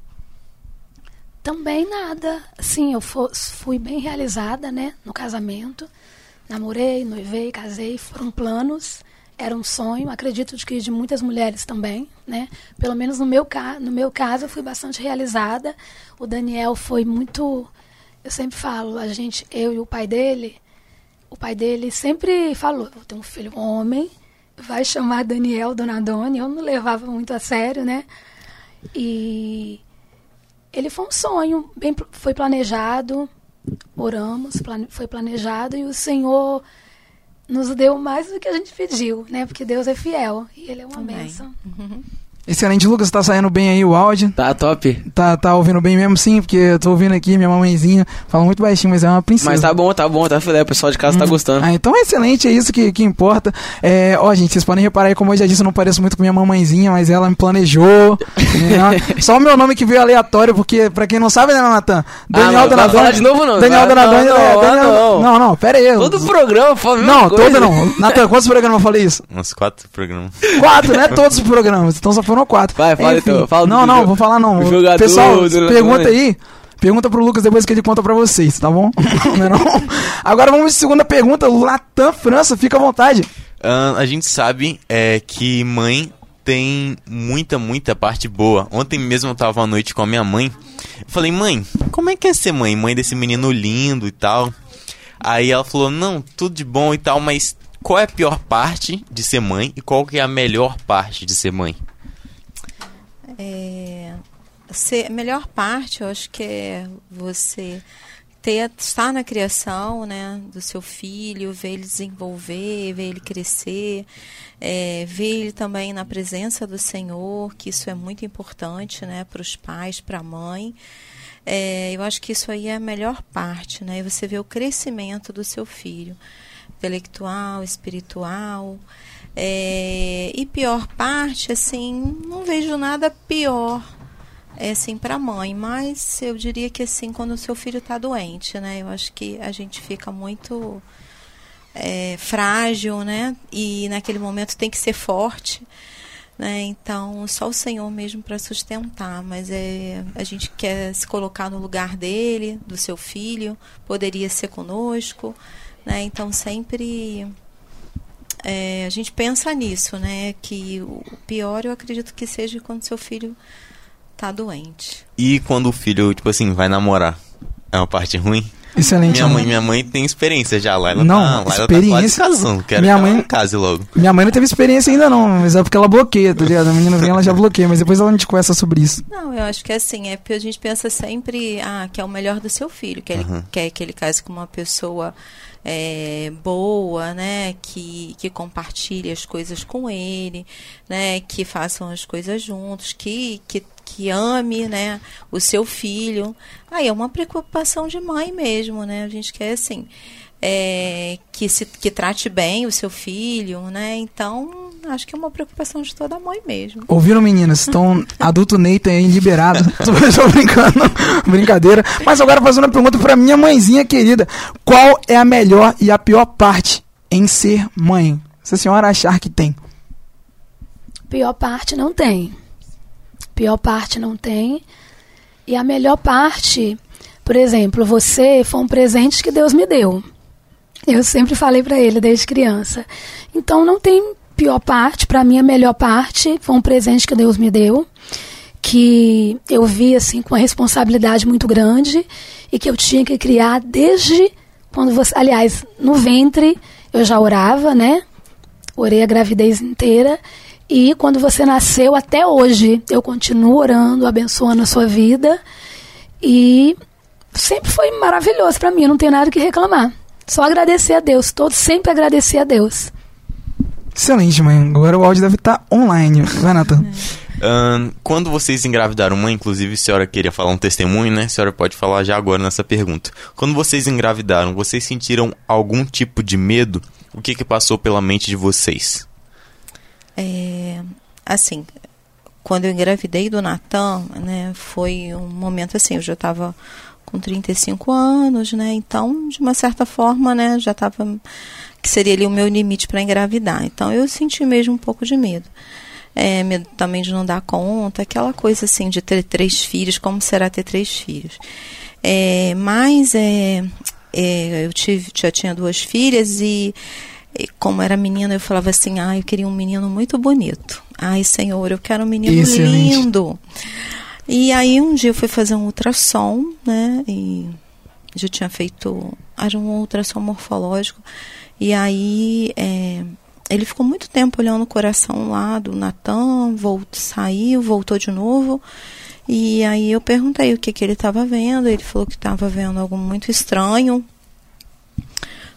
Também nada. Sim, eu fui bem realizada, né, no casamento. Namorei, noivei, casei, foram planos. Era um sonho, acredito que de muitas mulheres também, né? Pelo menos no meu, no meu caso, eu fui bastante realizada. O Daniel foi muito. Eu sempre falo, a gente, eu e o pai dele, o pai dele sempre falou: vou ter um filho homem, vai chamar Daniel Donadoni. Eu não levava muito a sério, né? E ele foi um sonho, bem foi planejado, oramos, plane- foi planejado e o Senhor nos deu mais do que a gente pediu, né? Porque Deus é fiel e Ele é uma Amém. bênção. Excelente, Lucas, tá saindo bem aí o áudio. Tá top. Tá, tá ouvindo bem mesmo, sim, porque eu tô ouvindo aqui, minha mamãezinha fala muito baixinho, mas é uma princesa. Mas tá bom, tá bom, tá filé. O pessoal de casa tá gostando. Ah, então é excelente, é isso que, que importa. É, ó, gente, vocês podem reparar aí, como eu já disse, eu não pareço muito com minha mamãezinha, mas ela me planejou. né? Só o meu nome que veio aleatório, porque, pra quem não sabe, né, Natan? Daniel Ah, não, Donadoni. falar de novo, não. Daniel Donadoni. não, é, não, Daniel- não. não, não, pera aí. Todo programa fala Não, coisa. todo não. Natan, quantos programas eu falei isso? Uns quatro programas. Quatro, né? Todos os programas. Então só foram quatro. Vai, fala então, fala não, não, vou falar não. jogador Pessoal, do pergunta aí. Pergunta pro Lucas depois que ele conta pra vocês, tá bom? Não é não? Agora vamos de segunda pergunta. Latam França, fica à vontade. Ahn, a gente sabe é, que mãe tem muita, muita parte boa. Ontem mesmo eu tava à noite com a minha mãe. Eu falei, mãe, como é que é ser mãe? Mãe desse menino lindo e tal. Aí ela falou, não, tudo de bom e tal, mas qual é a pior parte de ser mãe e qual que é a melhor parte de ser mãe? É, ser- a melhor parte, eu acho que é você ter, estar na criação né, do seu filho, ver ele desenvolver, ver ele crescer, é, ver ele também na presença do Senhor, que isso é muito importante né, para os pais, para a mãe. É, eu acho que isso aí é a melhor parte, né? Você vê o crescimento do seu filho, intelectual, espiritual. É, e pior parte, assim, não vejo nada pior é, assim, para a mãe, mas eu diria que assim, quando o seu filho está doente, né? Eu acho que a gente fica muito é, frágil, né? E naquele momento tem que ser forte. Né? Então, só o Senhor mesmo para sustentar, mas é, a gente quer se colocar no lugar dele, do seu filho, poderia ser conosco, né? Então, sempre é, a gente pensa nisso, né? Que o pior eu acredito que seja quando seu filho está doente. E quando o filho, tipo assim, vai namorar? É uma parte ruim? Excelente. Minha mãe, minha mãe tem experiência já lá. Ela Não, tá, lá ela tá experiência- quase casando. Quero Minha que ela mãe- case logo. Minha mãe não teve experiência ainda não, mas é porque ela bloqueia, tá ligado? A menina vem, ela já bloqueia, mas depois ela a gente conversa sobre isso. Não, eu acho que é assim, é porque a gente pensa sempre ah, que é o melhor do seu filho, que ele quer que ele case com uma pessoa é, boa, né? Que, que compartilhe as coisas com ele, né? Que façam as coisas juntos, que, que, que ame, né? O seu filho. Aí é uma preocupação de mãe mesmo, né? A gente quer assim. é, que se que trate bem o seu filho, né? Então acho que é uma preocupação de toda mãe mesmo. Ouviram, meninas? Então, adulto Nathan aí liberado. tô, tô brincando, brincadeira. Mas agora fazendo uma pergunta pra minha mãezinha querida. Qual é a melhor e a pior parte em ser mãe? Se a senhora achar que tem. Pior parte não tem. Pior parte não tem. E a melhor parte, por exemplo, você foi um presente que Deus me deu. Eu sempre falei para ele desde criança. Então não tem pior parte, para mim a melhor parte foi um presente que Deus me deu, que eu vi assim com uma responsabilidade muito grande e que eu tinha que criar desde quando você, aliás, no ventre eu já orava, né? Orei a gravidez inteira e quando você nasceu até hoje, eu continuo orando, abençoando a sua vida e sempre foi maravilhoso para mim, não tenho nada que reclamar. Só agradecer a Deus, todos sempre agradecer a Deus. Excelente, mãe. Agora o áudio deve estar online. Vai, Nathan. Ahn, quando vocês engravidaram mãe, inclusive a senhora queria falar um testemunho, né? A senhora pode falar já agora nessa pergunta. Quando vocês engravidaram, vocês sentiram algum tipo de medo? O que que passou pela mente de vocês? É, assim, quando eu engravidei do Natan, né, foi um momento assim, eu já estava com 35 anos, né? Então, de uma certa forma, né, já estava que seria ali o meu limite para engravidar. Então, eu senti mesmo um pouco de medo. É, medo também de não dar conta, aquela coisa assim de ter três filhos, como será ter três filhos. É, mas é, é, eu tive, já tinha duas filhas e, e como era menina, eu falava assim, ah, eu queria um menino muito bonito. Ai, Senhor, eu quero um menino Excelente. lindo. E aí um dia eu fui fazer um ultrassom, né? E já tinha feito, era um ultrassom morfológico. E aí é, ele ficou muito tempo olhando o coração lá do Natan, voltou, saiu, voltou de novo. E aí eu perguntei o que, que ele estava vendo. Ele falou que estava vendo algo muito estranho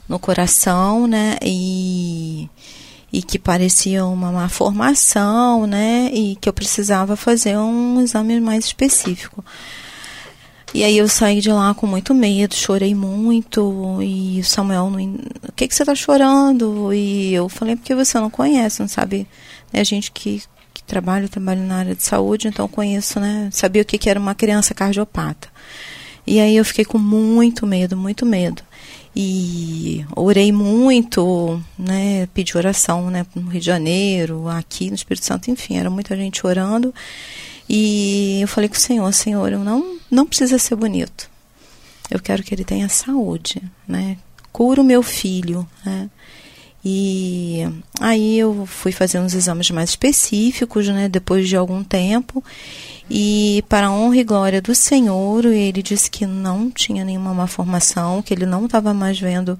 no coração, né? E, e que parecia uma má formação, né? E que eu precisava fazer um exame mais específico. E aí eu saí de lá com muito medo, chorei muito. E o Samuel, o que, que você está chorando? E eu falei, porque você não conhece, não sabe? A gente que, que trabalha, eu trabalho na área de saúde, então conheço, né? Sabia o que, que era uma criança cardiopata. E aí eu fiquei com muito medo, muito medo. E orei muito, né? Pedi oração, né? No Rio de Janeiro, aqui no Espírito Santo, enfim, era muita gente orando. E eu falei com o Senhor, Senhor, eu não, não precisa ser bonito. Eu quero que ele tenha saúde, né? Cura o meu filho, né? E aí eu fui fazer uns exames mais específicos, né, depois de algum tempo. E para a honra e glória do Senhor, ele disse que não tinha nenhuma malformação, que ele não estava mais vendo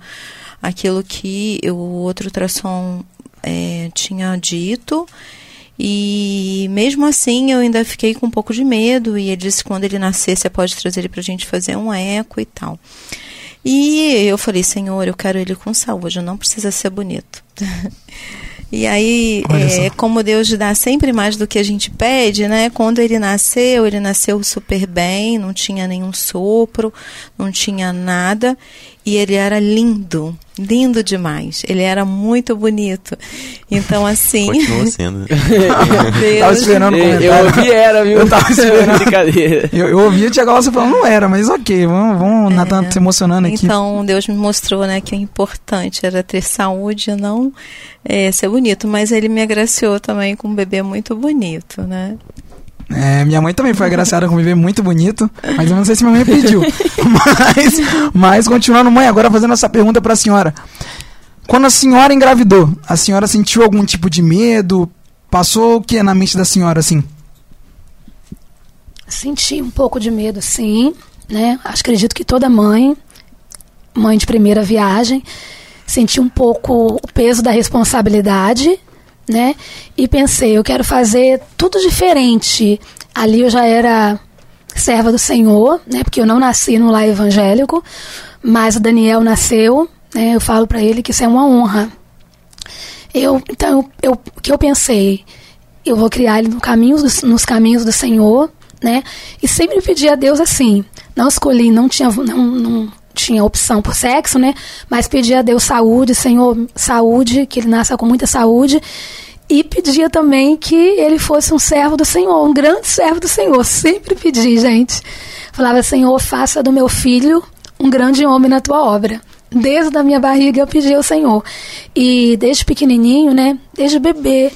aquilo que o outro ultrassom é, tinha dito. E mesmo assim eu ainda fiquei com um pouco de medo. E ele disse que quando ele nascer, você pode trazer ele para a gente fazer um eco e tal. E eu falei, Senhor, eu quero ele com saúde, não precisa ser bonito. e aí, é, como Deus dá sempre mais do que a gente pede, né? Quando ele nasceu, ele nasceu super bem, não tinha nenhum sopro, não tinha nada. E ele era lindo, lindo demais. Ele era muito bonito. Então, assim. Continua sendo. Deus, Tava esperando o Eu, eu comentário. ouvi era, viu? Eu tava esperando. Brincadeira. Eu, eu ouvi o Tiago Alça falando, não era, mas ok, vamos, vamos Nathan se emocionando aqui. Então, Deus me mostrou né, que o importante era ter saúde e não é, ser bonito. Mas ele me agraciou também com um bebê muito bonito, né? É, minha mãe também foi agraciada com um bebê muito bonito, mas eu não sei se minha mãe pediu. mas, mas, continuando, mãe, agora fazendo essa pergunta pra senhora. Quando a senhora engravidou, a senhora sentiu algum tipo de medo? Passou o que na mente da senhora, assim? Senti um pouco de medo, sim, né? Acho acredito que toda mãe, mãe de primeira viagem, senti um pouco o peso da responsabilidade, né? E pensei, eu quero fazer tudo diferente. Ali eu já era serva do Senhor, né? Porque eu não nasci no lar evangélico, mas o Daniel nasceu, né? Eu falo para ele que isso é uma honra. Eu, então, eu, o que eu pensei? Eu vou criar ele no caminho dos- nos caminhos do Senhor, né? E sempre pedi a Deus assim. Não escolhi, não tinha, não, não tinha opção por sexo, né? Mas pedi a Deus saúde, Senhor, saúde, que ele nasça com muita saúde. E pedia também que ele fosse um servo do Senhor, um grande servo do Senhor. Sempre pedi, gente. Falava, Senhor, faça do meu filho um grande homem na tua obra. Desde a minha barriga eu pedi ao Senhor. E desde pequenininho, né? Desde bebê,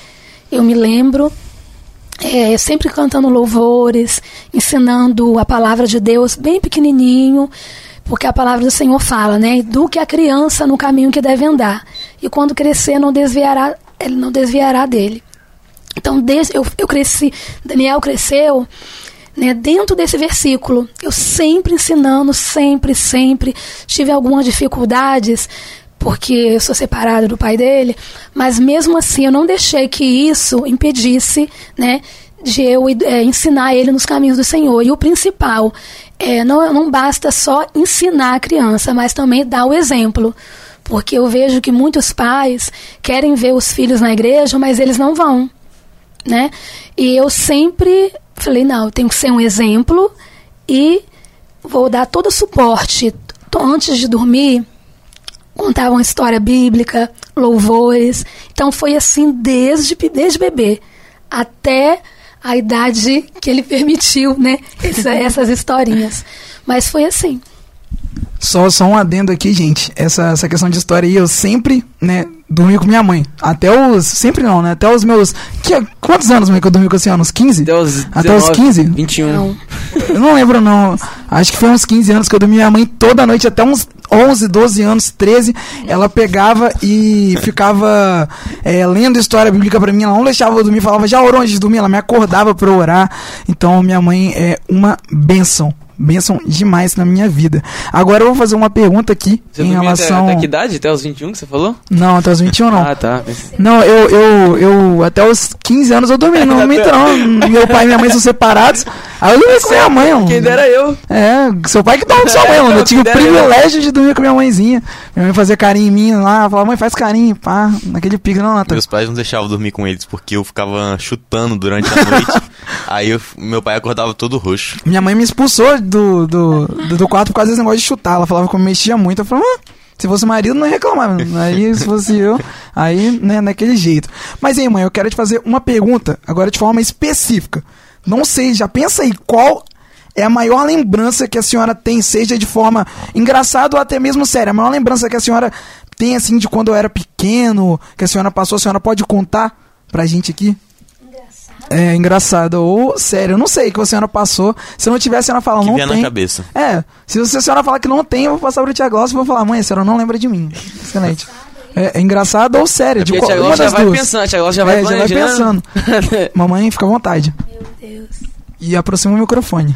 eu me lembro é, sempre cantando louvores, ensinando a palavra de Deus bem pequenininho, porque a palavra do Senhor fala, né? Eduque a criança no caminho que deve andar, e quando crescer não desviará, ele não desviará dele. Então, desde, eu, eu cresci, Daniel cresceu né, dentro desse versículo. Eu sempre ensinando, sempre, sempre. Tive algumas dificuldades, porque eu sou separada do pai dele, mas mesmo assim eu não deixei que isso impedisse, né, de eu é, ensinar ele nos caminhos do Senhor. E o principal, é, não, não basta só ensinar a criança, mas também dar o exemplo. Porque eu vejo que muitos pais querem ver os filhos na igreja, mas eles não vão, né? E eu sempre falei, não, eu tenho que ser um exemplo e vou dar todo o suporte. Antes de dormir, contava uma história bíblica, louvores. Então foi assim desde, desde bebê até a idade que ele permitiu, né? Essa, essas historinhas. Mas foi assim. Só, só um adendo aqui, gente. Essa, essa questão de história aí, eu sempre, né, dormi com minha mãe. Até os. Sempre não, né? Até os meus. Que, quantos anos, mãe, que eu dormi com a senhora? Uns 15? Até os, Até os 15? 21. Não. Eu não lembro, não. Acho que foi uns 15 anos que eu dormi minha mãe toda noite, até uns 11, 12 anos, 13. Ela pegava e ficava é, lendo história bíblica pra mim. Ela não deixava eu dormir, falava, já orou antes de dormir? Ela me acordava pra eu orar. Então, minha mãe é uma bênção. Bênção demais na minha vida. Agora eu vou fazer uma pergunta aqui Você em relação. até, até que idade? Até os 21 que você falou? Não, até os 21 não. Ah, tá. Não, eu, eu, eu até os 15 anos eu dormi, não momento não. Meu pai e minha mãe são separados. Aí eu dormi com minha mãe, mano. Quem dera eu. É, seu pai que dorme com sua mãe, mano. Eu tive o dera eu. privilégio de dormir com minha mãezinha. Minha mãe fazia carinho em mim lá, falava, mãe, faz carinho, pá, naquele pique, não, Natan. Meus pais não deixavam eu dormir com eles porque eu ficava chutando durante a noite. Aí eu- meu pai acordava todo roxo. Minha mãe me expulsou do, do, do, do quarto por causa desse negócio de chutar. Ela falava que eu mexia muito. Eu falava, ah, se fosse marido, não ia reclamar. Aí, se fosse eu, aí, né, daquele jeito. Mas aí, mãe, eu quero te fazer uma pergunta, agora de forma específica. Não sei, já pensa aí, qual é a maior lembrança que a senhora tem, seja de forma engraçada ou até mesmo séria? A maior lembrança que a senhora tem, assim, de quando eu era pequeno, que a senhora passou, a senhora pode contar pra gente aqui? É, engraçado. Ou sério, eu não sei que a senhora passou. Se não tiver, a senhora fala, Que não vier na tem. cabeça. É, se você- a senhora falar que não tem, eu vou passar pro Tia Glaucia e vou falar, mãe, a senhora não lembra de mim. Excelente. É, é engraçado ou sério? de Porque qual- uma Glaucia já das vai duas. pensando, a Tia já vai É, já vai planejando. Mamãe, fica à vontade. Meu Deus. E aproxima o microfone.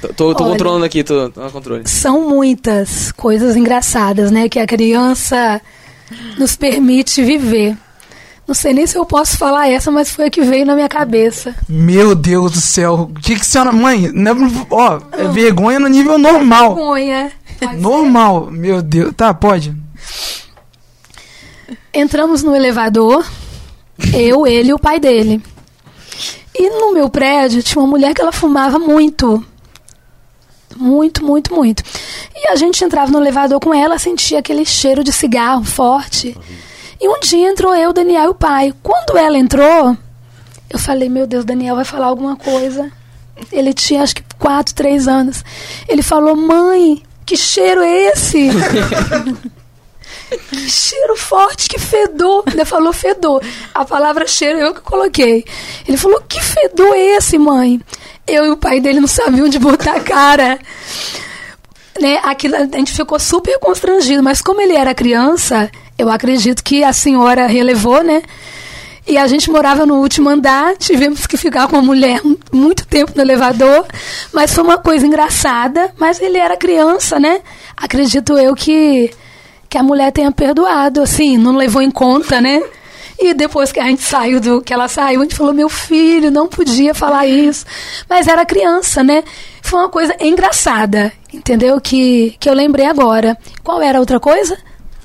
Tô tô, Olha. controlando aqui, tô, tô no controle. São muitas coisas engraçadas, né, que a criança nos permite viver. Não sei nem se eu posso falar essa, mas foi a que veio na minha cabeça. Meu Deus do céu. O que que senhora... Mãe, não é- ó, é vergonha no nível normal. Vergonha. Normal. Meu Deus. Tá, pode. Entramos no elevador, eu, ele e o pai dele. E no meu prédio tinha uma mulher que ela fumava muito. Muito, muito, muito. E a gente entrava no elevador com ela, sentia aquele cheiro de cigarro forte. E um dia entrou eu, Daniel e o pai. Quando ela entrou, eu falei, meu Deus, Daniel vai falar alguma coisa. Ele tinha acho que quatro, três anos. Ele falou, mãe, que cheiro é esse? Que cheiro forte, que fedor. Ele falou fedor. A palavra cheiro eu que coloquei. Ele falou: Que fedor é esse, mãe? Eu e o pai dele não sabiam onde botar a cara. Né, aquilo, a gente ficou super constrangido, mas como ele era criança, eu acredito que a senhora relevou, né? E a gente morava no último andar, tivemos que ficar com a mulher muito tempo no elevador, mas foi uma coisa engraçada, mas ele era criança, né? Acredito eu que que a mulher tenha perdoado, assim, não levou em conta, né? E depois que a gente saiu do que ela saiu, a gente falou: "Meu filho, não podia falar isso". Mas era criança, né? Foi uma coisa engraçada, entendeu? Que que eu lembrei agora. Qual era a outra coisa?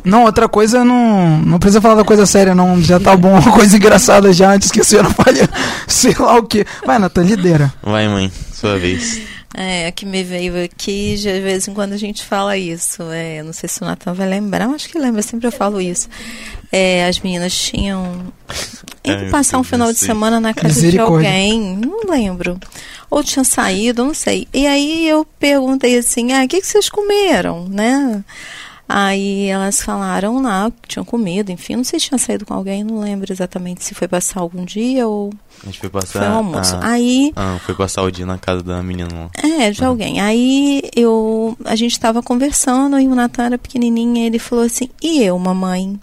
Não, outra coisa, não, não precisa falar da coisa séria, não. Já tá bom, uma coisa engraçada já, antes que a senhora fale, sei lá o quê. Vai, Nathan, lidera. Vai, mãe, sua vez. É, que me veio aqui, de vez em quando a gente fala isso. É, não sei se o Natan vai lembrar, acho que lembra, sempre eu falo isso. É, as meninas tinham ido Ai, passar um final de semana na casa de alguém, não lembro. Ou tinham saído, não sei. E aí eu perguntei assim, ah, o que, que vocês comeram, né? Aí elas falaram lá que tinham comido, enfim, não sei se tinha saído com alguém, não lembro exatamente se foi passar algum dia ou A gente foi passar. foi um almoço. a- Aí Ah, foi passar o dia na casa da menina lá. é, de alguém. Aí eu, a gente estava conversando e o Natan era pequenininho e ele falou assim: E eu, mamãe?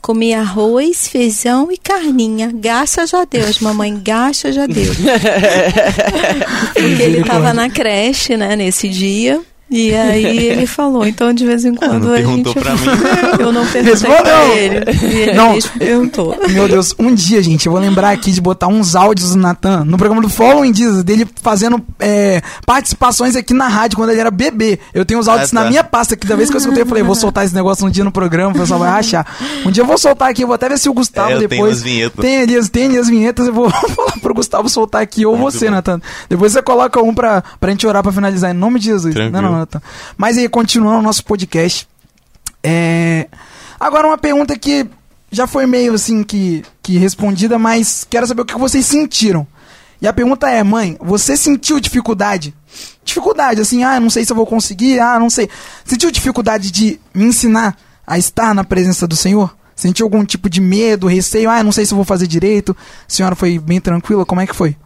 Comi arroz, feijão e carninha. Graças a Deus, mamãe, graças a Deus. Porque ele estava na creche, né, nesse dia. E aí ele falou, então de vez em quando não a perguntou gente... pra mim. Eu não perguntei pra ele. E ele Não. perguntou. Meu Deus, um dia, gente, eu vou lembrar aqui de botar uns áudios do Natan no programa do Following Jesus, dele fazendo é, participações aqui na rádio quando ele era bebê. Eu tenho os áudios Ah, tá. na minha pasta que da vez que eu escutei, eu falei, vou soltar esse negócio um dia no programa, o pessoal vai achar. Um dia eu vou soltar aqui, eu vou até ver se o Gustavo É, eu tenho depois. as vinhetas. Tem ali, as- tem ali as vinhetas, eu vou falar pro Gustavo soltar aqui, ou Muito você. Natan. Depois você coloca um pra, pra gente orar pra finalizar, em nome de Jesus. Tranquilo. Não, não, Natan. Mas aí, continuando o nosso podcast. É... Agora uma pergunta que já foi meio assim que, que respondida, mas quero saber o que vocês sentiram. E a pergunta é, mãe, você sentiu dificuldade? Dificuldade, assim, ah, não sei se eu vou conseguir, ah, não sei. Sentiu dificuldade de me ensinar a estar na presença do Senhor? Sentiu algum tipo de medo, receio? Ah, não sei se eu vou fazer direito. A senhora foi bem tranquila? Como é que foi?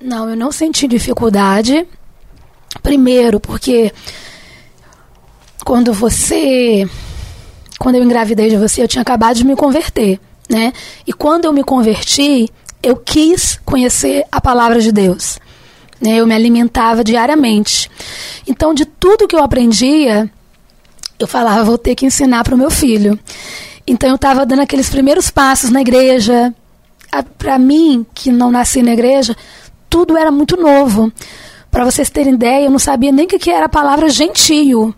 Não, eu não senti dificuldade. Primeiro, porque quando você. Quando eu engravidei de você, eu tinha acabado de me converter, né? E quando eu me converti, eu quis conhecer a palavra de Deus. Né? Eu me alimentava diariamente. Então, de tudo que eu aprendia, eu falava, vou ter que ensinar para o meu filho. Então, eu estava dando aqueles primeiros passos na igreja. Para mim, que não nasci na igreja, tudo era muito novo. Para vocês terem ideia, eu não sabia nem o que era a palavra gentio.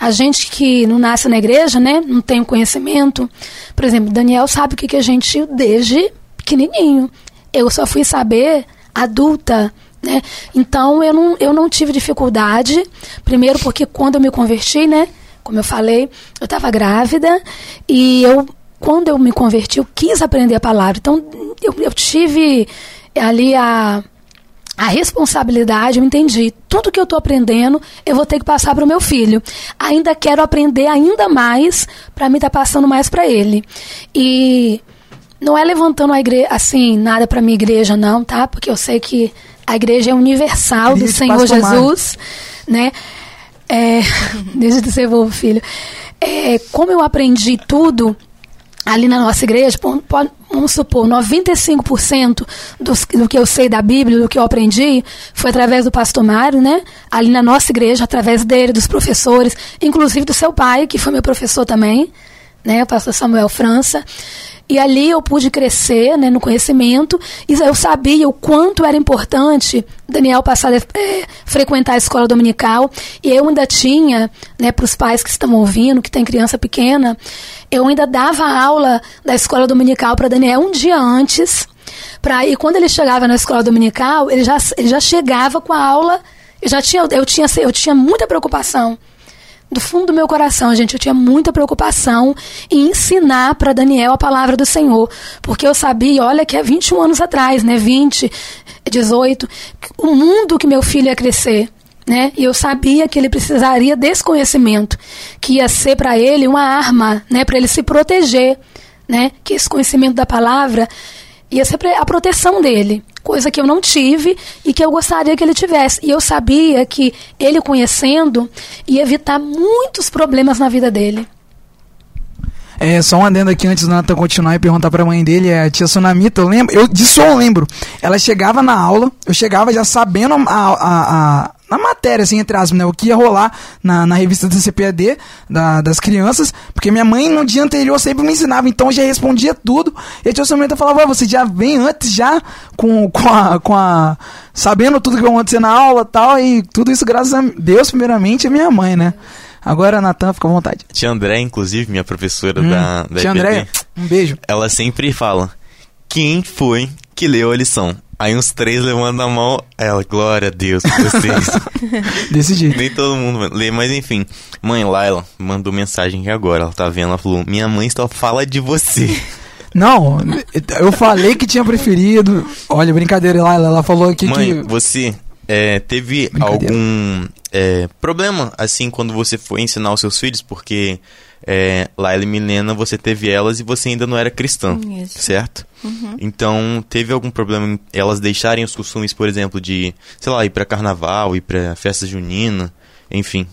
A gente que não nasce na igreja, né, não tem o conhecimento. Por exemplo, Daniel sabe o que que é gentio desde pequenininho. Eu só fui saber adulta, né? Então eu não, eu não tive dificuldade. Primeiro porque quando eu me converti, né, como eu falei, eu estava grávida e eu quando eu me converti, eu quis aprender a palavra. Então eu, eu tive ali a a responsabilidade, eu entendi. Tudo que eu estou aprendendo, eu vou ter que passar para o meu filho. Ainda quero aprender ainda mais para mim estar passando mais para ele. E não é levantando a igreja, assim, nada para minha igreja, não, tá? Porque eu sei que a igreja é universal do Queria te Senhor. Jesus, né? É, deixa de ser bobo, filho. É, como eu aprendi tudo ali na nossa igreja, vamos supor, 95% dos, do que eu sei da Bíblia, do que eu aprendi, foi através do pastor Mário, né? Ali na nossa igreja, através dele, dos professores, inclusive do seu pai, que foi meu professor também, né? O pastor Samuel França. E ali eu pude crescer né, no conhecimento e eu sabia o quanto era importante Daniel passar a eh, frequentar a escola dominical. E eu ainda tinha, né, para os pais que estão ouvindo, que tem criança pequena, eu ainda dava aula da escola dominical para Daniel um dia antes. Pra, e quando ele chegava na escola dominical, ele já, ele já chegava com a aula. Eu já tinha, eu tinha, eu tinha muita preocupação do fundo do meu coração, gente, eu tinha muita preocupação em ensinar para Daniel a palavra do Senhor, porque eu sabia, olha que é 21 anos atrás, né, 20, 18, o mundo que meu filho ia crescer, né? E eu sabia que ele precisaria desse conhecimento, que ia ser para ele uma arma, né, para ele se proteger, né? Que esse conhecimento da palavra ia ser a proteção dele, coisa que eu não tive e que eu gostaria que ele tivesse. E eu sabia que ele conhecendo ia evitar muitos problemas na vida dele. É, só um adendo aqui antes do Nathan continuar e perguntar pra mãe dele, é a tia Sunamita, eu lembro, eu, disso eu lembro. Ela chegava na aula, eu chegava já sabendo a, a, a, na matéria, assim, entre aspas, né, o que ia rolar na, na revista da CPAD, da, das crianças, porque minha mãe no dia anterior sempre me ensinava, então eu já respondia tudo, e a tia Sunamita falava, "Ué, você já vem antes já com, com, a, com a, sabendo tudo que vai acontecer na aula e tal, e tudo isso graças a Deus, primeiramente, e minha mãe, né. Agora, Natan, fica à vontade. Tia André, inclusive, minha professora Hum, da, da tia André, um beijo. ela sempre fala: quem foi que leu a lição? Aí uns três levando a mão, ela, glória a Deus vocês. Desse jeito. Nem todo mundo lê, mas enfim. Mãe Laila mandou mensagem aqui agora. Ela tá vendo, ela falou: Minha mãe só fala de você. Não, eu falei que tinha preferido. Olha, brincadeira lá, ela falou aqui Mãe, que. você é, teve algum é, problema, assim, quando você foi ensinar os seus filhos? Porque é, Laila e Milena, você teve elas e você ainda não era cristã, Isso. certo? Então, teve algum problema em elas deixarem os costumes, por exemplo, de, sei lá, ir pra carnaval, ir pra festa junina, enfim.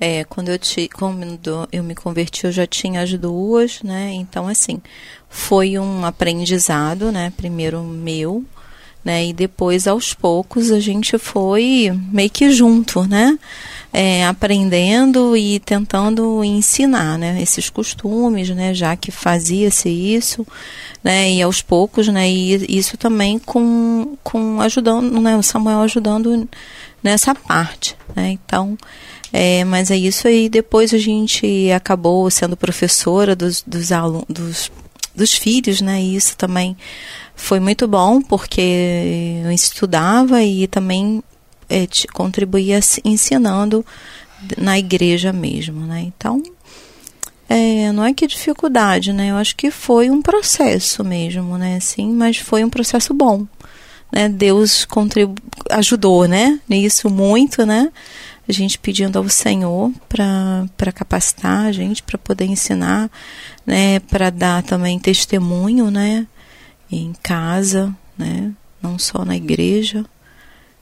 É, quando eu, te, quando eu me converti, eu já tinha as duas, né? Então, assim, foi um aprendizado, né? Primeiro meu, né? E depois, aos poucos, a gente foi meio que junto, né? É, aprendendo e tentando ensinar, né? Esses costumes, né? Já que fazia-se isso, né? E aos poucos, né? E isso também com, com ajudando, né? O Samuel ajudando nessa parte, né? Então, é, mas é isso aí. Depois a gente acabou sendo professora dos, dos alunos, dos, dos filhos, né? E isso também foi muito bom porque eu estudava e também é, contribuía ensinando na igreja mesmo, né? Então, é, não é que dificuldade, né? Eu acho que foi um processo mesmo, né? Assim, mas foi um processo bom, né? Deus ajudou, né? Nisso muito, né? A gente pedindo ao Senhor para capacitar a gente, para poder ensinar, né? Para dar também testemunho, né? Em casa, né? Não só na igreja.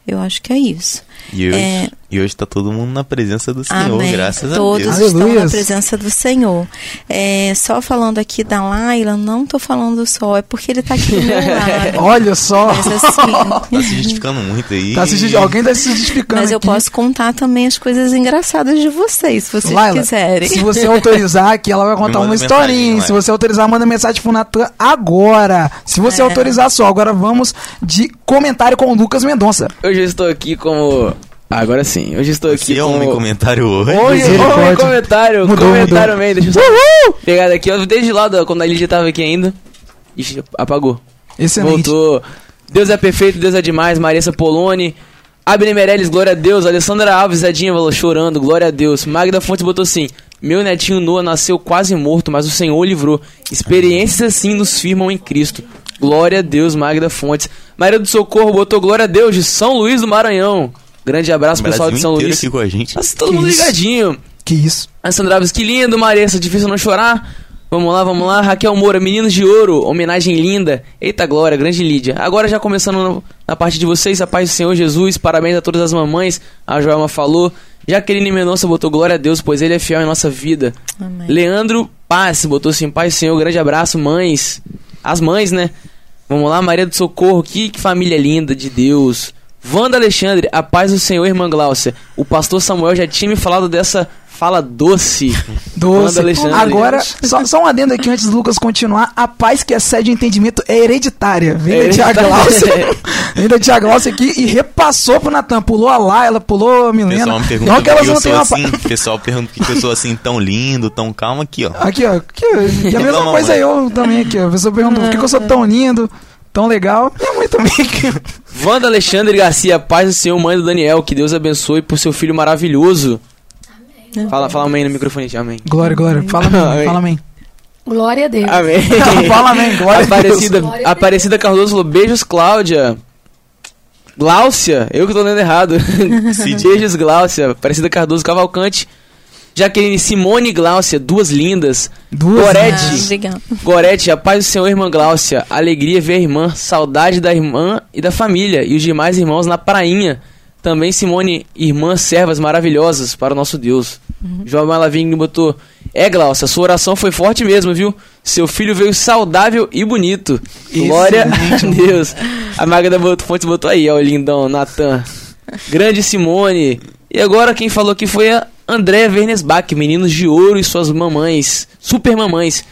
Eu acho que é isso. E hoje, É. e hoje tá todo mundo na presença do Senhor, Amém. graças Todos a Deus. estão Aleluias. na presença do Senhor. É, só falando aqui da Laila, não tô falando só, é porque ele tá aqui do meu lado. Olha só. Assim, Tá se justificando muito aí. Tá se Alguém tá se justificando. mas eu aqui. posso contar também as coisas engraçadas de vocês, se vocês Laila, quiserem. se você autorizar aqui, ela vai contar uma historinha. Se você autorizar, manda mensagem pro Natan agora. Se você É. autorizar só, agora vamos de comentário com o Lucas Mendonça. Hoje eu estou aqui como. Agora sim, hoje estou aqui Você é como. homem comentário hoje. Hoje, homem comentário, Mudou, comentário mudou. man, deixa eu só pegar daqui, ó, desde lá, quando a Lídia tava aqui ainda. Ixi, apagou. Excelente. Voltou. Deus é perfeito, Deus é demais. Marissa Poloni. Abner Meirelles, glória a Deus. Alessandra Alves, Edinha falou chorando, glória a Deus. Magda Fontes botou assim: Meu netinho Noah nasceu quase morto, mas o Senhor livrou. Experiências assim nos firmam em Cristo. Glória a Deus, Magda Fontes. Maria do Socorro botou glória a Deus de São Luís do Maranhão. Grande abraço, pessoal Brasil de São Luís. aqui com a gente. Tá todo Que mundo isso? ligadinho. Que isso. A Sandra Alves, que lindo, Maressa, difícil não chorar. Vamos lá, vamos lá. Raquel Moura, Meninos de Ouro, homenagem linda. Eita glória, grande Lídia. Agora já começando na parte de vocês, a paz do Senhor Jesus, parabéns a todas as mamães. A Joelma falou. Jaqueline Mendonça botou glória a Deus, pois Ele é fiel em nossa vida. Amém. Leandro Paz botou assim, Pai do Senhor, grande abraço, mães. As mães, né? Vamos lá, Maria do Socorro, que, que família linda de Deus. Wanda Alexandre, a paz do Senhor, irmã Gláucia. O pastor Samuel já tinha me falado dessa fala doce. Doce. Wanda Alexandre. Agora, só, só um adendo aqui antes do Lucas continuar. A paz que excede o entendimento é hereditária. Vem da Tia. Glaucia. Vem da Tia Glaucia aqui e repassou pro Natan. Pulou a lá, ela pulou a Milena. pessoal me pergunta Não que que elas não sou tenham a assim. paz. Pessoal pergunta que eu sou assim tão lindo, tão calmo aqui, ó. Aqui, ó. Aqui, ó. E a mesma Não, coisa mãe. eu também aqui, ó. A pessoa pergunta por que que eu sou tão lindo, tão legal. Minha mãe também. Wanda Alexandre Garcia, paz do Senhor, mãe do Daniel. Que Deus abençoe por seu filho maravilhoso. Fala, fala amém no microfone, amém. Glória, glória. Fala amém, Amém. fala amém. Glória a Deus. Amém. Fala amém, glória a Deus. Aparecida, a Deus. Aparecida Cardoso falou: beijos, Cláudia. Gláucia, eu que tô lendo errado. beijos, Gláucia. Aparecida Cardoso Cavalcante. Jaqueline Simone Gláucia, duas lindas. Duas, Gorete. Ah. Gorete, a paz do Senhor, irmã Gláucia. Alegria ver a irmã. Saudade da irmã e da família. E os demais irmãos na prainha. Também Simone, irmã, servas maravilhosas para o nosso Deus. João Malavinho botou. É, Glaucia, sua oração foi forte mesmo, viu? Seu filho veio saudável e bonito. Glória a Deus. A Magda botou, Fontes botou aí, ó, o lindão, Natan. Grande Simone. E agora quem falou aqui foi a Andréa Vernesbach, meninos de ouro e suas mamães, super mamães.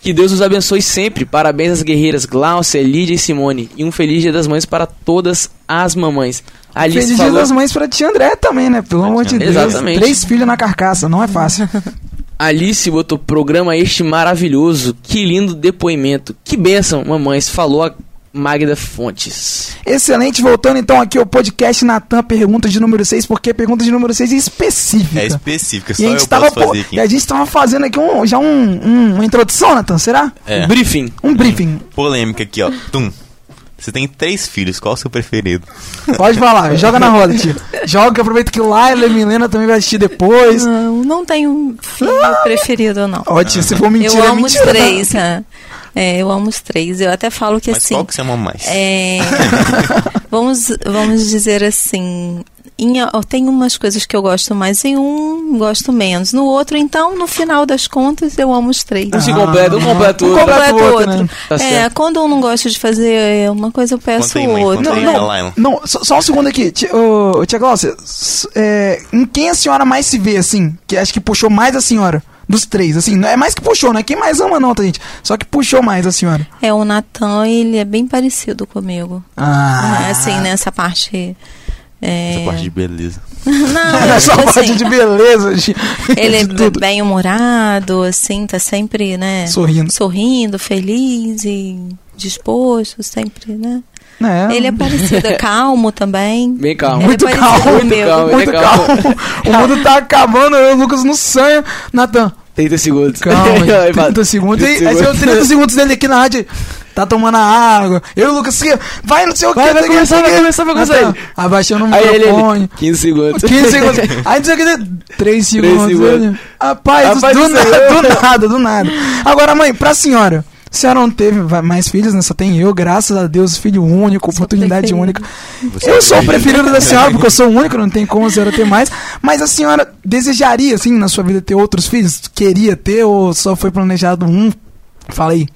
Que Deus os abençoe sempre. Parabéns às guerreiras Glaucia, Lídia e Simone. E um feliz dia das mães para todas as mamães. Alice Feliz dia falou, das mães pra tia André também, né? Pelo amor de Deus. Exatamente. Três filhos na carcaça, não é fácil. Alice botou programa este maravilhoso. Que lindo depoimento. Que bênção, mamães. Falou a Magda Fontes. Excelente, voltando então aqui ao podcast Natan, pergunta de número 6, porque pergunta de número 6 é específica. É específica, só E a eu gente tava, posso pô, fazer aqui. e a gente tava fazendo aqui um- já um, um- uma introdução, Natan, será? É. Briefing. Um briefing. Polêmica aqui, ó. Tum. Você tem três filhos, qual o seu preferido? Pode falar, joga na roda, tio. Joga, aproveita que o Laila e a Milena também vai assistir depois. Não, não tenho filho preferido, não. Ó, tia, se for mentira, eu é amo os mentira. três, né? É, eu amo os três. Eu até falo que Mas assim. qual que você ama mais? É, vamos, vamos dizer assim. Em, tenho umas coisas que eu gosto mais em um, gosto menos. No outro, então, no final das contas, eu amo os três. Um se completa, um completa o Um outro. completa Completo o outro, outro. né? Tá é, certo. quando eu não gosto de fazer uma coisa, eu peço o outro. Não, Laila. Não, só, só um segundo aqui. Tia, ô, ô, tia Glaucia, s- é, em quem a senhora mais se vê, assim? Que acho que puxou mais a senhora? Dos três, assim. Não é mais que puxou, não é quem mais ama, não, tá, gente? Só que puxou mais a senhora. É, o Natan, ele é bem parecido comigo. Ah. É, assim, nessa parte. É... Essa parte de beleza. Não, É é, só a tipo parte assim, de beleza, de, ele de é bem humorado, assim, tá sempre, né? Sorrindo. Sorrindo, feliz e disposto, sempre, né? É, Ele é parecido, é calmo também. Bem calmo. Ele Muito é calmo, comigo. calmo. muito é calmo. calmo. o mundo tá acabando, eu e o Lucas no sonho. Natan, 30 segundos. calma, Aí, 30 segundos. Aí, 30 aí você 30 segundos dele aqui na rádio. Tá tomando a água. Eu e o Lucas, assim, vai, não sei o que. Vai, vai não começar, vai não começar, vai começar. Natan, Abaixando o Aí microfone. ele, 15 segundos. 15 segundos. Aí não sei o que. 3 segundos. segundos. ele- Rapaz, Rapaz do, do nada, do nada, do nada. Agora, mãe, pra senhora. A senhora não teve mais filhos, né? Só tem eu, graças a Deus, filho único, oportunidade preferido. única. Você eu é sou o preferido. preferido da senhora, porque eu sou o único, não tem como a senhora ter mais. Mas a senhora desejaria, assim, na sua vida ter outros filhos? Queria ter ou só foi planejado um? Fala aí.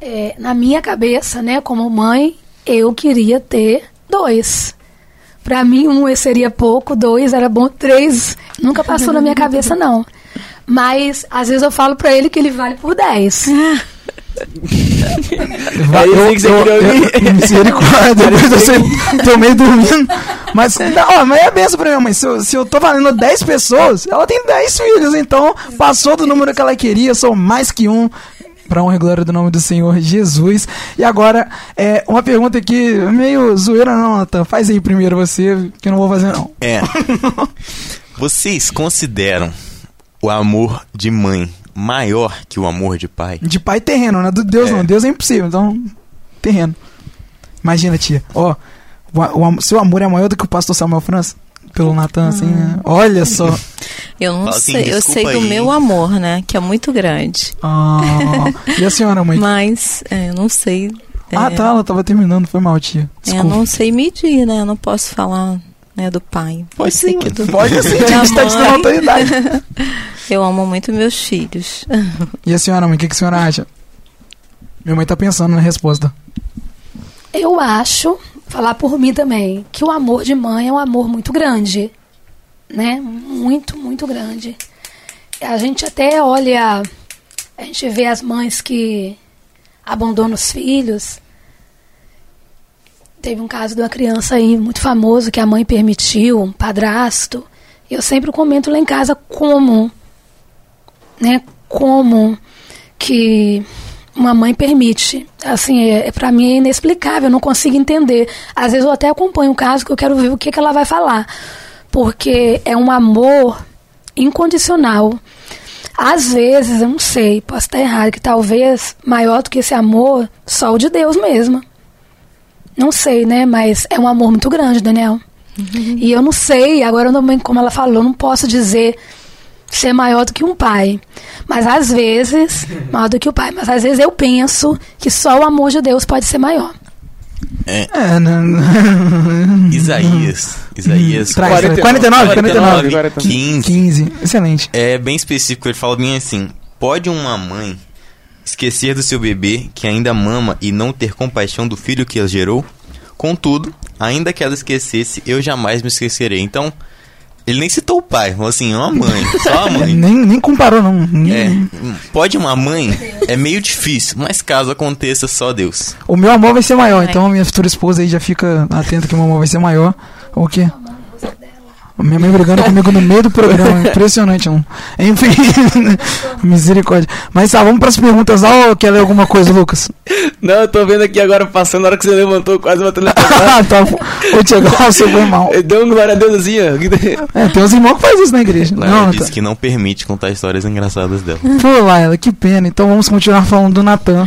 É, na minha cabeça, né, como mãe, eu queria ter dois. Pra mim, um seria pouco, dois era bom, três nunca passou na minha cabeça, não. Mas, às vezes eu falo pra ele que ele vale por dez. Vai, você queria ouvir. Misericórdia, depois eu sei, tô meio dormindo. Mas, não, mas é benção pra minha mãe. Se eu, se eu tô valendo 10 pessoas, ela tem 10 filhos, então passou do número que ela queria, sou mais que um. Pra honra e glória do nome do Senhor Jesus. E agora, é, uma pergunta aqui, meio zoeira não, Natan. Faz aí primeiro você, que eu não vou fazer não. É. Vocês consideram o amor de mãe maior que o amor de pai? De pai terreno, né? Do Deus É. não. Deus é impossível, então. Terreno. Imagina, tia. Ó, o, o seu amor é maior do que o pastor Samuel França? Pelo Natan, assim, né? Olha só. Eu não assim, sei, eu sei do aí, meu hein? amor, né? Que é muito grande. Ah, e a senhora, mãe? Mas é, eu não sei. Ah, é, tá, ela tava terminando, foi mal, tia. Eu Desculpa. não sei medir, né? Eu não posso falar né, do pai. Pode sim, que do- Pode sim, a gente tá te dando mãe. autoridade. Eu amo muito meus filhos. E a senhora, mãe, o que, que a senhora acha? Minha mãe tá pensando na resposta. Eu acho, falar por mim também, que o amor de mãe é um amor muito grande. Né? Muito, muito grande. A gente até olha, a gente vê as mães que abandonam os filhos. Teve um caso de uma criança aí muito famoso que a mãe permitiu, um padrasto. Eu sempre comento lá em casa como, né, como que uma mãe permite. Assim, é, é, para mim é inexplicável, eu não consigo entender. Às vezes eu até acompanho o caso que eu quero ver o que, que ela vai falar. Porque é um amor incondicional. Às vezes, eu não sei, posso estar errado, que talvez maior do que esse amor, só o de Deus mesmo. Não sei, né? Mas é um amor muito grande, Daniel. E eu não sei, agora não, como ela falou, eu não posso dizer ser maior do que um pai. Mas às vezes, maior do que o pai, mas às vezes eu penso que só o amor de Deus pode ser maior. É, né? Isaías. Isaías. Traz, traz. 49, 49. 49. 15. 15. Excelente. É bem específico, ele fala bem assim: pode uma mãe esquecer do seu bebê que ainda mama e não ter compaixão do filho que a gerou? Contudo, ainda que ela esquecesse, eu jamais me esquecerei. Então, ele nem citou o pai, falou assim: uma mãe, só a mãe. Nem, nem comparou, não. É, pode uma mãe, é meio difícil, mas caso aconteça, só Deus. O meu amor vai ser maior, Vai. então a minha futura esposa aí já fica atenta que o meu amor vai ser maior. O quê? Minha mãe brigando comigo no meio do programa. Impressionante, não. Enfim, misericórdia. Mas tá, vamos pras perguntas lá ou quer ler alguma coisa, Lucas? Não, eu tô vendo aqui agora passando, na hora que você levantou, quase batendo na Ah, tá. Ô, Tiago, você foi mal. Deu um glória a Deus assim, ó. É, tem uns irmãos que fazem isso na igreja. Laila Não, disse tá. que não permite contar histórias engraçadas dela. Pô, Laila, que pena. Então vamos continuar falando do Natan.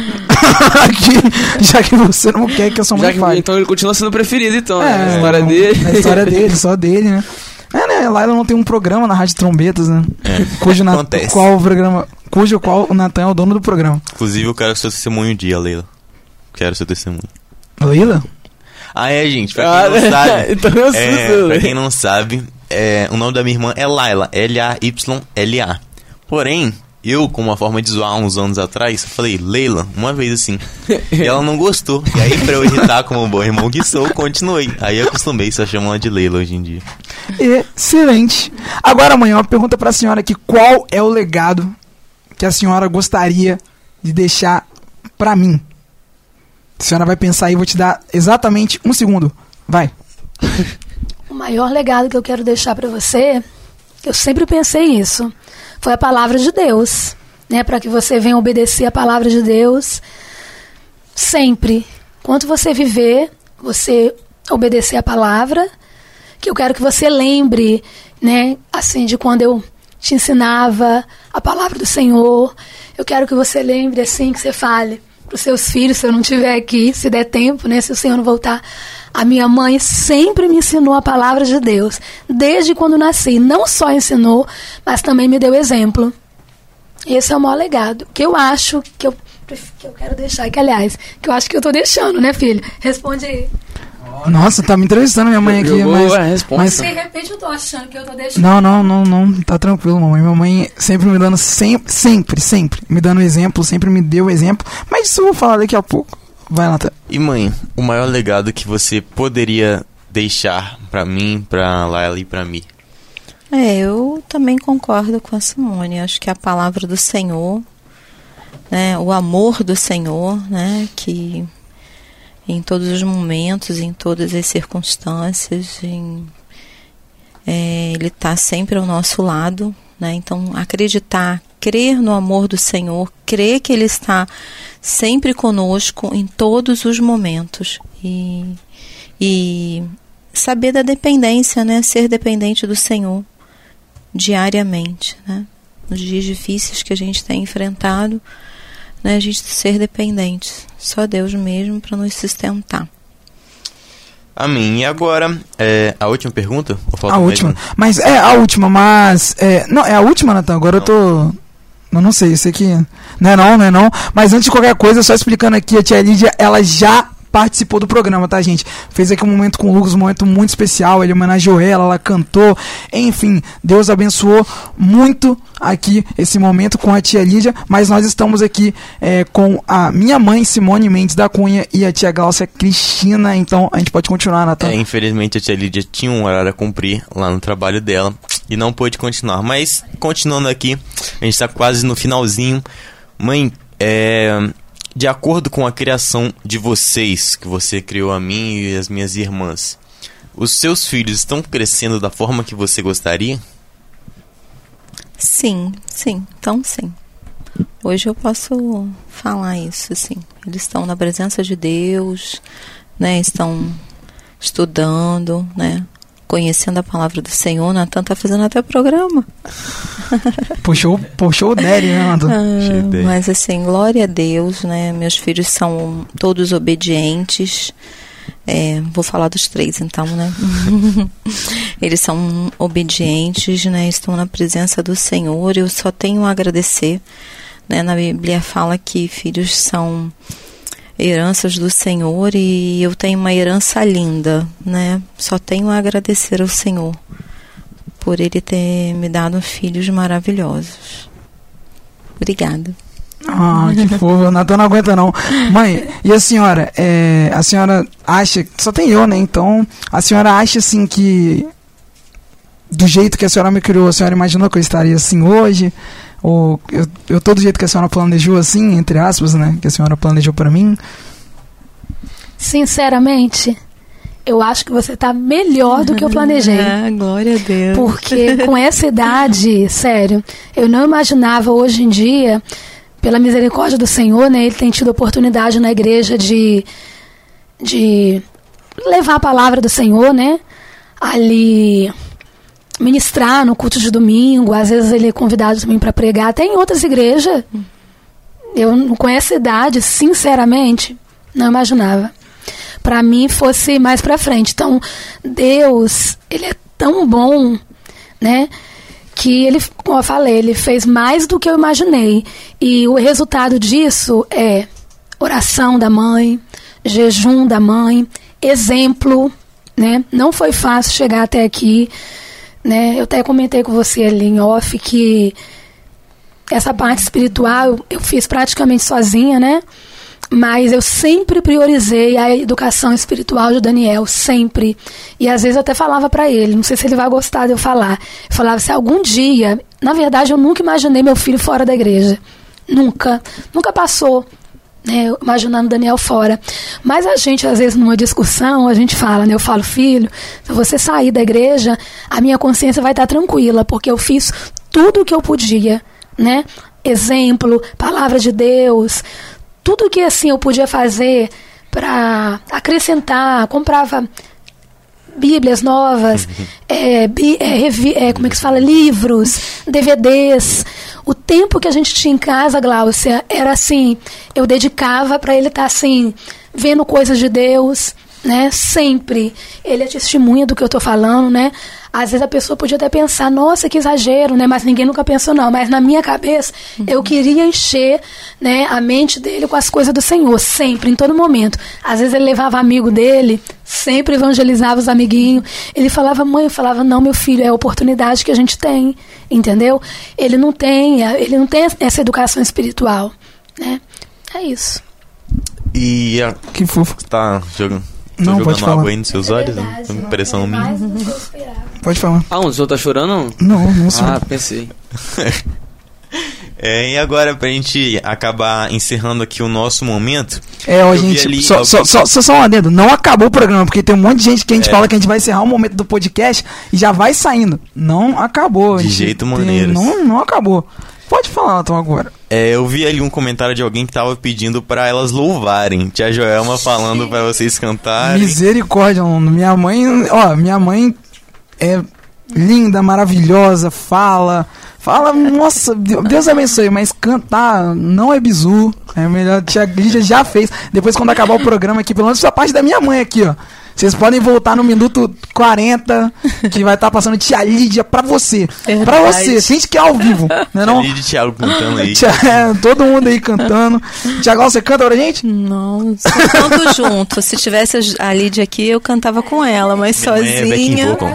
Aqui, já que você não quer que sua Já mãe que, fale. então ele continua sendo preferido, então. né? É, a história não, dele. A história dele, só dele, né? É, né? A Laila não tem um programa na Rádio Trombetas, né? Cujo na, Acontece. qual o programa, cujo qual o Natan é o dono do programa. Inclusive, eu quero seu testemunho um dia, Leila. Quero seu testemunho. Leila? Ah, é, gente, pra Ah, quem não sabe. então eu assusto, é, pra quem não sabe, é, o nome da minha irmã é Laila, L-A-Y-L-A. Porém, eu, com uma forma de zoar uns anos atrás, falei Leila, uma vez assim. E ela não gostou. E aí, pra eu irritar como um bom irmão que sou, continuei. Aí eu acostumei, só chamo ela de Leila hoje em dia. Excelente. Agora, amanhã, uma pergunta pra senhora aqui. Qual é o legado que a senhora gostaria de deixar pra mim? A senhora vai pensar aí, vou te dar exatamente um segundo. Vai. O maior legado que eu quero deixar para você, eu sempre pensei isso, foi a palavra de Deus, né? Para que você venha obedecer a palavra de Deus sempre. Enquanto você viver, você obedecer a palavra, que eu quero que você lembre, né? Assim, de quando eu te ensinava a palavra do Senhor. Eu quero que você lembre, assim, que você fale para os seus filhos, se eu não estiver aqui, se der tempo, né? Se o Senhor não voltar. A minha mãe sempre me ensinou a palavra de Deus, desde quando nasci. Não só ensinou, mas também me deu exemplo. Esse é o maior legado. Que eu acho que eu, que eu quero deixar, que aliás, que eu acho que eu tô deixando, né, filho? Responde aí. Nossa, tá me entrevistando minha mãe aqui, mas, mas De repente eu tô achando que eu tô deixando. Não, não, não, não, tá tranquilo, mamãe. Minha mãe sempre me dando, sempre, sempre, sempre, me dando exemplo, sempre me deu exemplo. Mas isso eu vou falar daqui a pouco. Vai, Natan. E mãe, o maior legado que você poderia deixar pra mim, pra Laila e pra mim? É, eu também concordo com a Simone. Acho que a palavra do Senhor, né, o amor do Senhor, né, que em todos os momentos, em todas as circunstâncias, em- é, Ele está sempre ao nosso lado, né? Então, acreditar, crer no amor do Senhor, crer que Ele está sempre conosco em todos os momentos e, e saber da dependência, né? Ser dependente do Senhor diariamente, né? Nos dias difíceis que a gente tem enfrentado, né? A gente ser dependente, só Deus mesmo para nos sustentar. Amém. E agora, é, a última pergunta? Ou falta A mais última. uma? Mas é a última, mas. É, não, é a última, Natan. Agora eu tô. Eu não sei, isso aqui. Não é não, não é não. Mas antes de qualquer coisa, só explicando aqui, a tia Lídia, ela já participou do programa, tá, gente? Fez aqui um momento com o Lucas, um momento muito especial. Ele homenageou ela, ela cantou. Enfim, Deus abençoou muito aqui esse momento com a tia Lídia. Mas nós estamos aqui é, com a minha mãe, Simone Mendes da Cunha, e a tia Glaucia Cristina. Então a gente pode continuar, Natan. É, infelizmente a tia Lídia tinha um horário a cumprir lá no trabalho dela e não pôde continuar. Mas, continuando aqui, a gente tá quase no finalzinho. Mãe, é, de acordo com a criação de vocês, que você criou a mim e as minhas irmãs, os seus filhos estão crescendo da forma que você gostaria? Sim, sim, então sim. Hoje eu posso falar isso, sim. Eles estão na presença de Deus, né? Estão estudando, né? Conhecendo a palavra do Senhor. Natan tá fazendo até programa. Puxou, puxou o Daddy, né, Ah, mas assim, glória a Deus, né? Meus filhos são todos obedientes. É, vou falar dos três então, né? Eles são obedientes, né? Estão na presença do Senhor. Eu só tenho a agradecer. Né? Na Bíblia fala que filhos são heranças do Senhor e eu tenho uma herança linda, né? Só tenho a agradecer ao Senhor por Ele ter me dado filhos maravilhosos. Obrigada. Ah, que fofo, Natan não aguenta não. Mãe, e a senhora? É, a senhora acha. Só tem eu, né? Então, a senhora acha assim que. Do jeito que a senhora me criou, a senhora imaginou que eu estaria assim hoje? Ou eu, eu tô do jeito que a senhora planejou assim, entre aspas, né? Que a senhora planejou pra mim? Sinceramente, eu acho que você tá melhor do que eu planejei. Ah, glória a Deus. Porque com essa idade, sério, eu não imaginava hoje em dia, pela misericórdia do Senhor, né? Ele tem tido oportunidade na igreja de, de levar a palavra do Senhor, né? Ali ministrar no culto de domingo, às vezes ele é convidado também para pregar, até em outras igrejas. Eu com essa idade, sinceramente, não imaginava. Para mim fosse mais para frente. Então, Deus, ele é tão bom, né? Que ele, como eu falei, ele fez mais do que eu imaginei. E o resultado disso é oração da mãe, jejum da mãe, exemplo, né? Não foi fácil chegar até aqui, né? Eu até comentei com você ali em off que essa parte espiritual eu fiz praticamente sozinha, né? Mas eu sempre priorizei a educação espiritual de Daniel, sempre. E às vezes eu até falava para ele, não sei se ele vai gostar de eu falar. Eu falava, se algum dia, na verdade eu nunca imaginei meu filho fora da igreja. Nunca. Nunca passou né, imaginando Daniel fora. Mas a gente, às vezes, numa discussão, a gente fala, né, eu falo, filho, se você sair da igreja, a minha consciência vai estar tranquila, porque eu fiz tudo o que eu podia, né? Exemplo, palavra de Deus, tudo que assim eu podia fazer para acrescentar, comprava Bíblias novas, é, bi, é, é, como é que se fala? Livros, DVDs. O tempo que a gente tinha em casa, Gláucia, era assim, eu dedicava para ele estar tá, assim, vendo coisas de Deus, né? Sempre. Ele é testemunha do que eu estou falando, né? Às vezes a pessoa podia até pensar, nossa, que exagero, né? Mas ninguém nunca pensou, não. Mas na minha cabeça, uhum. eu queria encher né, a mente dele com as coisas do Senhor, sempre, em todo momento. Às vezes ele levava amigo dele, sempre evangelizava os amiguinhos. Ele falava, mãe, eu falava, não, meu filho, é a oportunidade que a gente tem, entendeu? Ele não tem, ele não tem essa educação espiritual, né? É isso. E a... que fofo. Tá jogando Tô não, jogando pode falar. água aí nos seus É olhos? verdade, Impressão minha. Pode falar. Ah, o senhor tá chorando? Não, não sou. Ah, pensei. É, e agora, pra gente acabar encerrando aqui o nosso momento. É, ó, gente, ali só, alguém- só, só, só, só um adendo. Não acabou o programa, porque tem um monte de gente que a gente É. fala que a gente vai encerrar um momento do podcast e já vai saindo. Não acabou. De jeito Tem- maneiras. Não, não acabou. Pode falar, então, agora. É, eu vi ali um comentário de alguém que tava pedindo pra elas louvarem. Tia Joelma falando pra vocês cantarem. Misericórdia, mano. Minha mãe, ó, minha mãe é linda, maravilhosa, fala. Fala, nossa, Deus abençoe, mas cantar não é bizu. É melhor, tia Lídia já fez. Depois, quando acabar o programa aqui, pelo menos a parte da minha mãe aqui, ó. Vocês podem voltar no minuto 40, que vai estar passando tia Lídia pra você. Pra você, sente que é ao vivo, né não? Ali de Thiago cantando aí. Tia, é, todo mundo aí cantando. Tiago, você canta pra gente? Não, canto junto. Se tivesse a Lídia aqui, eu cantava com ela, mas Minha é sozinha. vocal.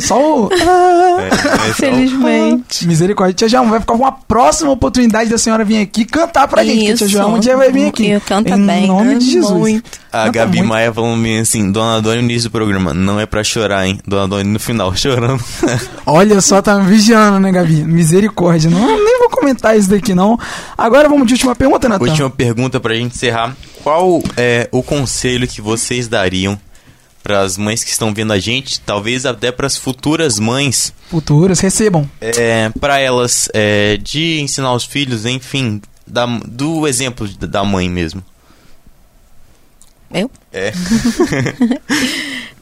Só o... É, é só- Felizmente. Misericórdia. Tia Joelma, vai ficar uma próxima oportunidade da senhora vir aqui cantar pra gente. Que a tia Isso. Joelma um dia vai vir aqui. E canta em bem, nome né? de Jesus. Muito. A Canta Gabi muito. Maia bem assim, Dona Dona no início do programa, não é pra chorar, hein? Dona Dona no final, chorando. Olha só, tá me vigiando, né, Gabi? Misericórdia. Não, nem vou comentar isso daqui, não. Agora vamos de última pergunta, Natan. Última pergunta pra gente encerrar. Qual é o conselho que vocês dariam pras mães que estão vendo a gente, talvez até pras futuras mães, Futuras, recebam. é, para elas é, de ensinar os filhos, enfim, da, do exemplo da mãe mesmo? Eu? É.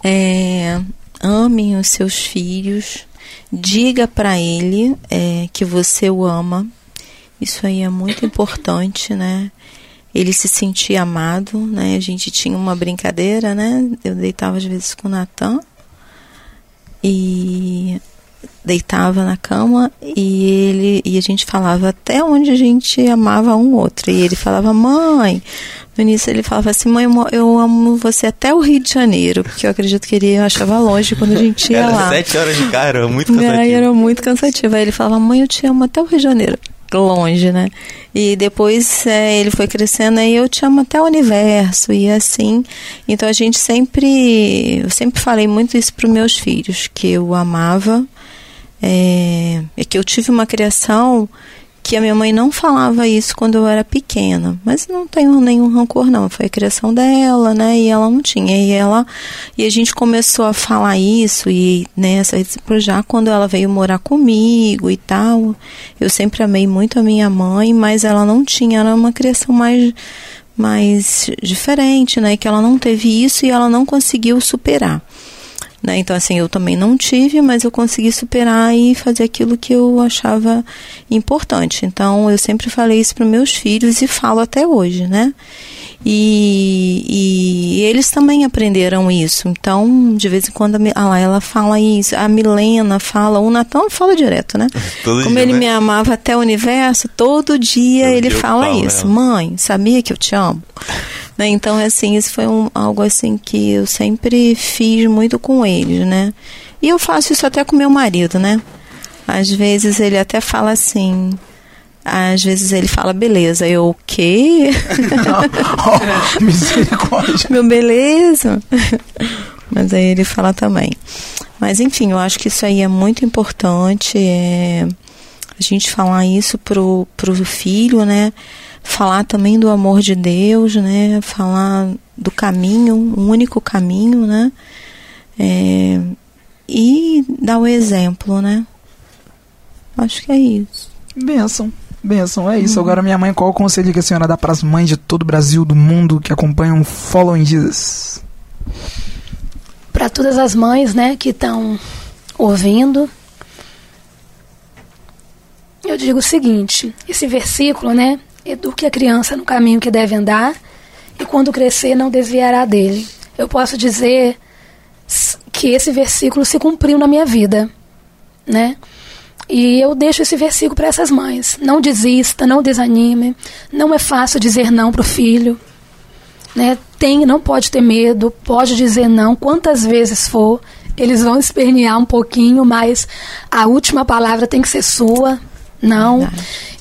É, amem os seus filhos, diga para ele é, que você o ama. Isso aí é muito importante, né? Ele se sentir amado, né? A gente tinha uma brincadeira, né? Eu deitava às vezes com o Natan e deitava na cama e ele e a gente falava até onde a gente amava um outro e ele falava mãe no início ele falava assim mãe eu mo- eu amo você até o Rio de Janeiro porque eu acredito que ele achava longe quando a gente ia Era lá sete horas de cara, muito Aí cansativo. era muito cansativo. Aí ele falava, mãe, eu te amo até o Rio de Janeiro. Longe, né? E depois é, ele foi crescendo aí, eu te amo até o universo e assim. Então a gente sempre, eu sempre falei muito isso para os meus filhos, que eu amava, é, é que eu tive uma criação que a minha mãe não falava isso quando eu era pequena, mas não tenho nenhum rancor não, foi a criação dela, né? E ela não tinha. E ela e a gente começou a falar isso e nessa né, já quando ela veio morar comigo e tal, eu sempre amei muito a minha mãe, mas ela não tinha, era uma criação mais mais diferente, né? Que ela não teve isso e ela não conseguiu superar. Né? Então, assim, eu também não tive, mas eu consegui superar e fazer aquilo que eu achava importante. Então, eu sempre falei isso para meus filhos e falo até hoje, né? E, e, eles também aprenderam isso. Então, de vez em quando, a lá, ela fala isso, a Milena fala, o Natan fala direto, né? Todo Como dia, ele né? me amava até o universo, todo dia todo ele dia fala falo, isso. Né? Mãe, sabia que eu te amo? Né? Então, assim, isso foi um, algo assim que eu sempre fiz muito com eles, né? E eu faço isso até com meu marido, né? Às vezes ele até fala assim, às vezes ele fala, beleza, eu o quê? oh, misericórdia. Meu beleza. Mas aí ele fala também. Mas enfim, eu acho que isso aí é muito importante. É, a gente falar isso pro, pro filho, né? Falar também do amor de Deus, né? Falar do caminho, um único caminho, né? É, e dar o exemplo, né? Acho que é isso. Benção. Benção, é isso. Uhum. Agora, minha mãe, qual o conselho que a senhora dá para as mães de todo o Brasil, do mundo, que acompanham o Following Jesus? Para todas as mães, né, que estão ouvindo, eu digo o seguinte: esse versículo, né, eduque a criança no caminho que deve andar e quando crescer não desviará dele. Eu posso dizer que esse versículo se cumpriu na minha vida, né? E eu deixo esse versículo para essas mães. Não desista, não desanime. Não é fácil dizer não para o filho. Né? Tem, não pode ter medo, pode dizer não quantas vezes for. Eles vão espernear um pouquinho, mas a última palavra tem que ser sua. Não.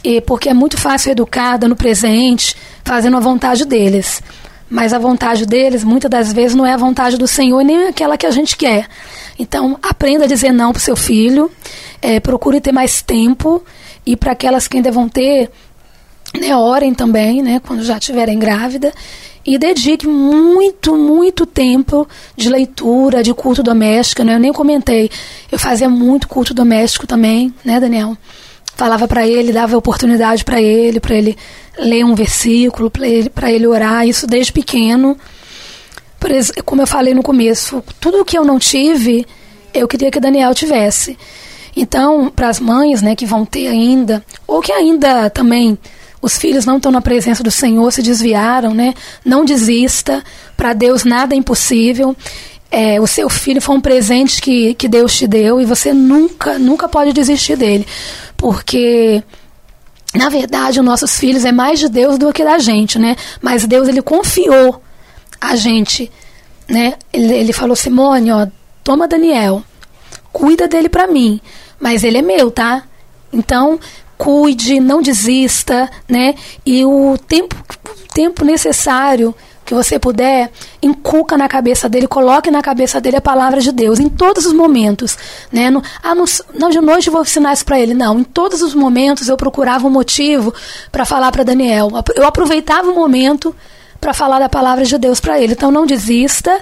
E porque é muito fácil educar no presente, fazendo a vontade deles. Mas a vontade deles, muitas das vezes, não é a vontade do Senhor, nem aquela que a gente quer. Então, aprenda a dizer não para o seu filho, é, procure ter mais tempo, e para aquelas que ainda vão ter, né, orem também, né, quando já estiverem grávida, e dedique muito, muito tempo de leitura, de culto doméstico, né? Eu nem comentei, eu fazia muito culto doméstico também, né, Daniel? Falava para ele, dava oportunidade para ele, para ele ler um versículo, para ele, ele orar, isso desde pequeno como eu falei no começo, tudo que eu não tive, eu queria que Daniel tivesse. Então, para as mães, né, que vão ter ainda, ou que ainda também os filhos não estão na presença do Senhor, se desviaram, né? Não desista. Para Deus nada é impossível. É, o seu filho foi um presente que, que Deus te deu e você nunca, nunca pode desistir dele. Porque, na verdade, os nossos filhos é mais de Deus do que da gente, né? Mas Deus, ele confiou a gente, né? Ele, ele falou, Simone, ó, toma Daniel, cuida dele para mim, mas ele é meu, tá? Então, cuide, não desista, né? E o tempo, o tempo necessário que você puder, inculca na cabeça dele, coloque na cabeça dele a palavra de Deus em todos os momentos, né? No, ah, no, não, de noite vou ensinar isso para ele, não. Em todos os momentos eu procurava um motivo para falar para Daniel. Eu aproveitava o momento para falar da palavra de Deus para ele. Então não desista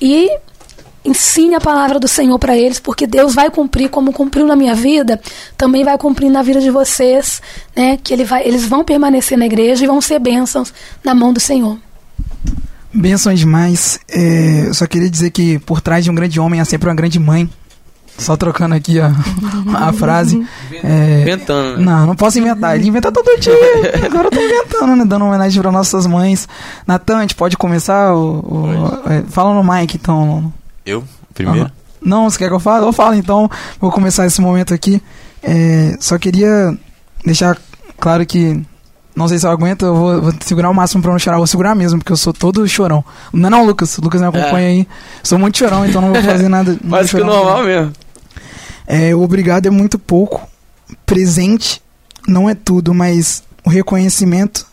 e ensine a palavra do Senhor para eles, porque Deus vai cumprir como cumpriu na minha vida, também vai cumprir na vida de vocês, né? Que ele vai, eles vão permanecer na igreja e vão ser bênçãos na mão do Senhor. Bênçãos demais. É, eu só queria dizer que por trás de um grande homem há sempre uma grande mãe. Só trocando aqui a, a frase. É, inventando. Né? Não, não posso inventar. Ele inventa todo dia. Agora eu tô inventando, né? Dando homenagem para nossas mães. Natan, a gente pode começar? O, o é, fala no mic, então. Eu? Primeiro? Uhum. Não, você quer que eu fale? Eu falo, então. Vou começar esse momento aqui. É, só queria deixar claro que não sei se eu aguento, eu vou, vou, segurar o máximo pra não chorar. Vou segurar mesmo, porque eu sou todo chorão. Não, é não, Lucas. Lucas me acompanha é. aí. Sou muito chorão, então não vou fazer nada. Mas que normal mesmo. É, obrigado é muito pouco. Presente não é tudo, mas o reconhecimento,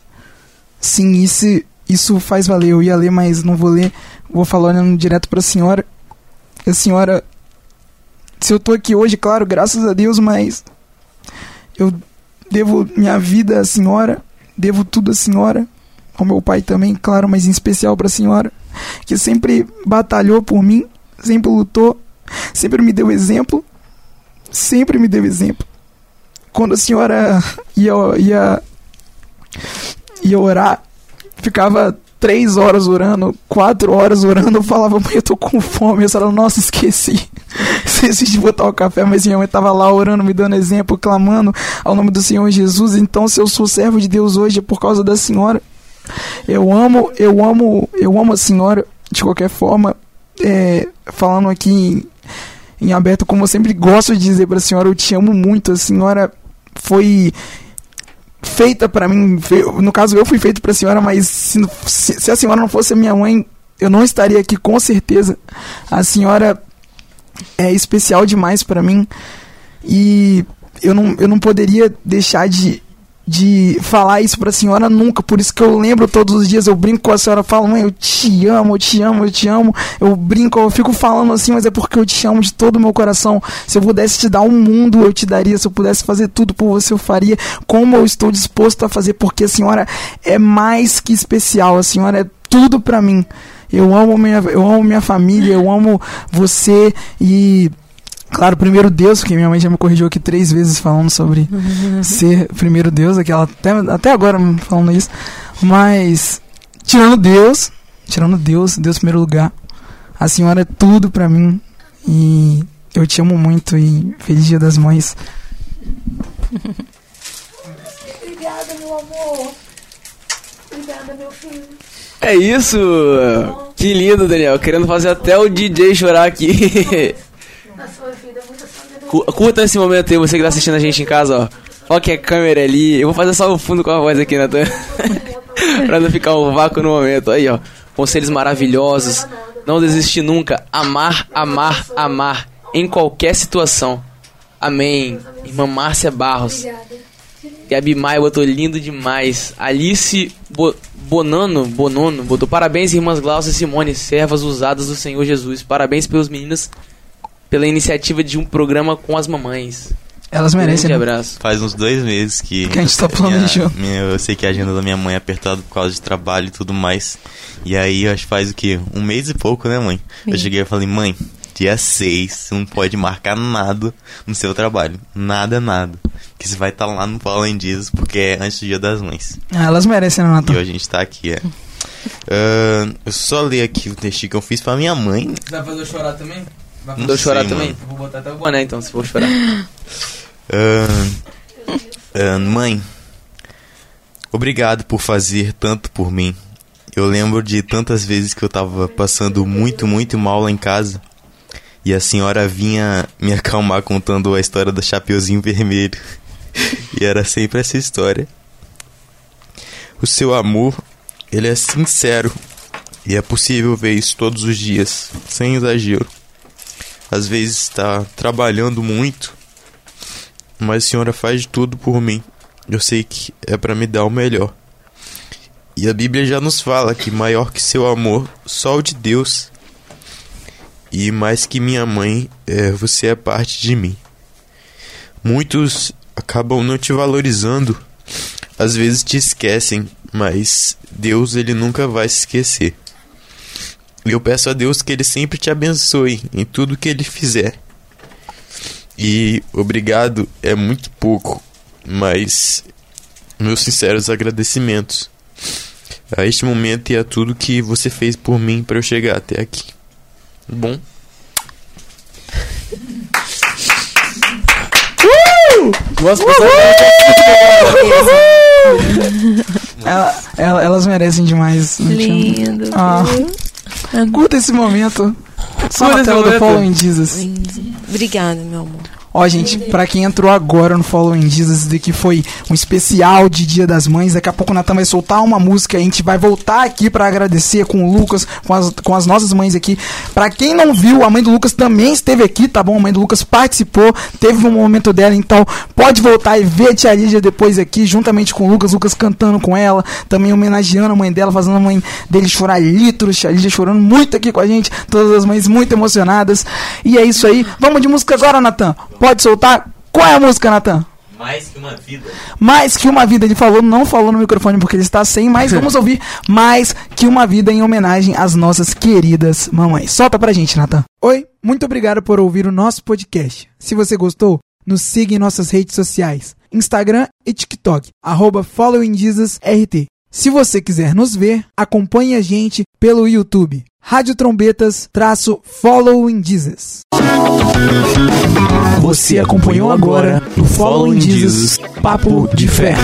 sim, isso, isso faz valer. Eu ia ler, mas não vou ler. Vou falando direto para a senhora. A senhora, se eu tô aqui hoje, claro, graças a Deus, mas eu devo minha vida à senhora, devo tudo à senhora, ao meu pai também, claro, mas em especial para a senhora, que sempre batalhou por mim, sempre lutou, sempre me deu exemplo, sempre me deu exemplo. Quando a senhora ia, ia, ia orar, ficava três horas orando, quatro horas orando, eu falava, mãe, eu tô com fome. Eu falava, nossa, esqueci. Esqueci de botar o café, mas minha mãe tava lá orando, me dando exemplo, clamando ao nome do Senhor Jesus. Então, se eu sou servo de Deus hoje é por causa da senhora. Eu amo, eu amo, eu amo a senhora de qualquer forma. É, falando aqui em, em aberto, como eu sempre gosto de dizer pra senhora, eu te amo muito. A senhora foi feita para mim. No caso, eu fui feito pra senhora, mas se, se, a senhora não fosse a minha mãe, eu não estaria aqui com certeza. A senhora é especial demais para mim e eu não, eu não poderia deixar de, de falar isso pra senhora nunca. Por isso que eu lembro todos os dias, eu brinco com a senhora, falo, mãe, eu te amo, eu te amo, eu te amo. Eu brinco, eu fico falando assim, mas é porque eu te amo de todo o meu coração. Se eu pudesse te dar um mundo, eu te daria. Se eu pudesse fazer tudo por você, eu faria. Como eu estou disposto a fazer, porque a senhora é mais que especial. A senhora é tudo pra mim. Eu amo minha, eu amo minha família, eu amo você e Claro, primeiro Deus, porque minha mãe já me corrigiu aqui três vezes falando sobre ser primeiro Deus, aquela até, até agora falando isso. Mas tirando Deus, tirando Deus, Deus em primeiro lugar. A senhora é tudo pra mim e eu te amo muito e feliz Dia das Mães. Obrigada, meu amor. Obrigada, meu filho. É isso! Que lindo, Daniel. Querendo fazer até o DJ chorar aqui. Curta esse momento aí, você que tá assistindo a gente em casa, ó. Ó que a câmera ali. Eu vou fazer só o fundo com a voz aqui, Natan. pra não ficar um vácuo no momento. Aí, ó. Conselhos maravilhosos. Não desistir nunca. Amar, amar, amar. Em qualquer situação. Amém. Irmã Márcia Barros. Gabi Maia botou lindo demais. Alice Bo- Bonano, Bonono botou parabéns, irmãs Glaucia e Simone, servas usadas do Senhor Jesus. Parabéns pelos meninos pela iniciativa de um programa com as mamães. Elas merecem. Grande né? abraço. Faz uns dois meses que. Que a gente tá minha- planejando. minha- eu sei que a agenda da minha mãe é apertada por causa de trabalho e tudo mais. E aí, acho que faz o quê? Um mês e pouco, né, mãe? Eu cheguei e falei, mãe, dia 6, você não pode marcar nada no seu trabalho. Nada, nada. Que você vai estar lá no Paulo em Dias, porque é antes do dia das mães. Ah, elas merecem, né, E Natal? hoje a gente tá aqui, é. Ah, eu só ler aqui o textinho que eu fiz pra minha mãe. Vai fazer eu chorar também? Vai Não Mandou chorar sei, também? mano. Eu vou botar até o Boné então, se for chorar. Ah, ah, mãe, obrigado por fazer tanto por mim. Eu lembro de tantas vezes que eu tava passando muito, muito mal lá em casa. E a senhora vinha me acalmar contando a história do Chapeuzinho Vermelho. E era sempre essa história. O seu amor, ele é sincero. E é possível ver isso todos os dias, sem exagero. Às vezes está trabalhando muito mas a senhora faz de tudo por mim. Eu sei que é para me dar o melhor. E a Bíblia já nos fala que maior que seu amor, só o de Deus. E mais que minha mãe, é, você é parte de mim. Muitos acabam não te valorizando, às vezes te esquecem, mas Deus ele nunca vai se esquecer. Eu peço a Deus que ele sempre te abençoe em tudo que ele fizer. E obrigado é muito pouco, mas meus sinceros agradecimentos a este momento e a tudo que você fez por mim para eu chegar até aqui. Bom, Nossa, pessoal, Ela- ela- elas merecem demais. Lindo. Ah. Curta esse momento. Só Curta na tela do momento. Following Jesus. Obrigada, meu amor. Ó, gente, pra quem entrou agora no Following Jesus, isso daqui foi um especial de Dia das Mães. Daqui a pouco o Natan vai soltar uma música. A gente vai voltar aqui pra agradecer com o Lucas, com as, com as nossas mães aqui. Pra quem não viu, a mãe do Lucas também esteve aqui, tá bom? A mãe do Lucas participou, teve um momento dela, então pode voltar e ver a tia Lídia depois aqui, juntamente com o Lucas, Lucas cantando com ela, também homenageando a mãe dela, fazendo a mãe dele chorar litros, tia Lídia chorando muito aqui com a gente, todas as mães muito emocionadas. E é isso aí. Vamos de música agora, Natan. Pode soltar? Qual é a música, Natan? Mais que uma vida. Mais que uma vida, ele falou, não falou no microfone porque ele está sem, mas vamos ouvir mais que uma vida em homenagem às nossas queridas mamães. Solta pra gente, Nathan. Oi, muito obrigado por ouvir o nosso podcast. Se você gostou, nos siga em nossas redes sociais, Instagram e TikTok, arroba followingjesusrt. Se você quiser nos ver, acompanhe a gente pelo YouTube, Rádio Trombetas, traço Following Jesus. Você acompanhou agora o Following Jesus Papo de Fé.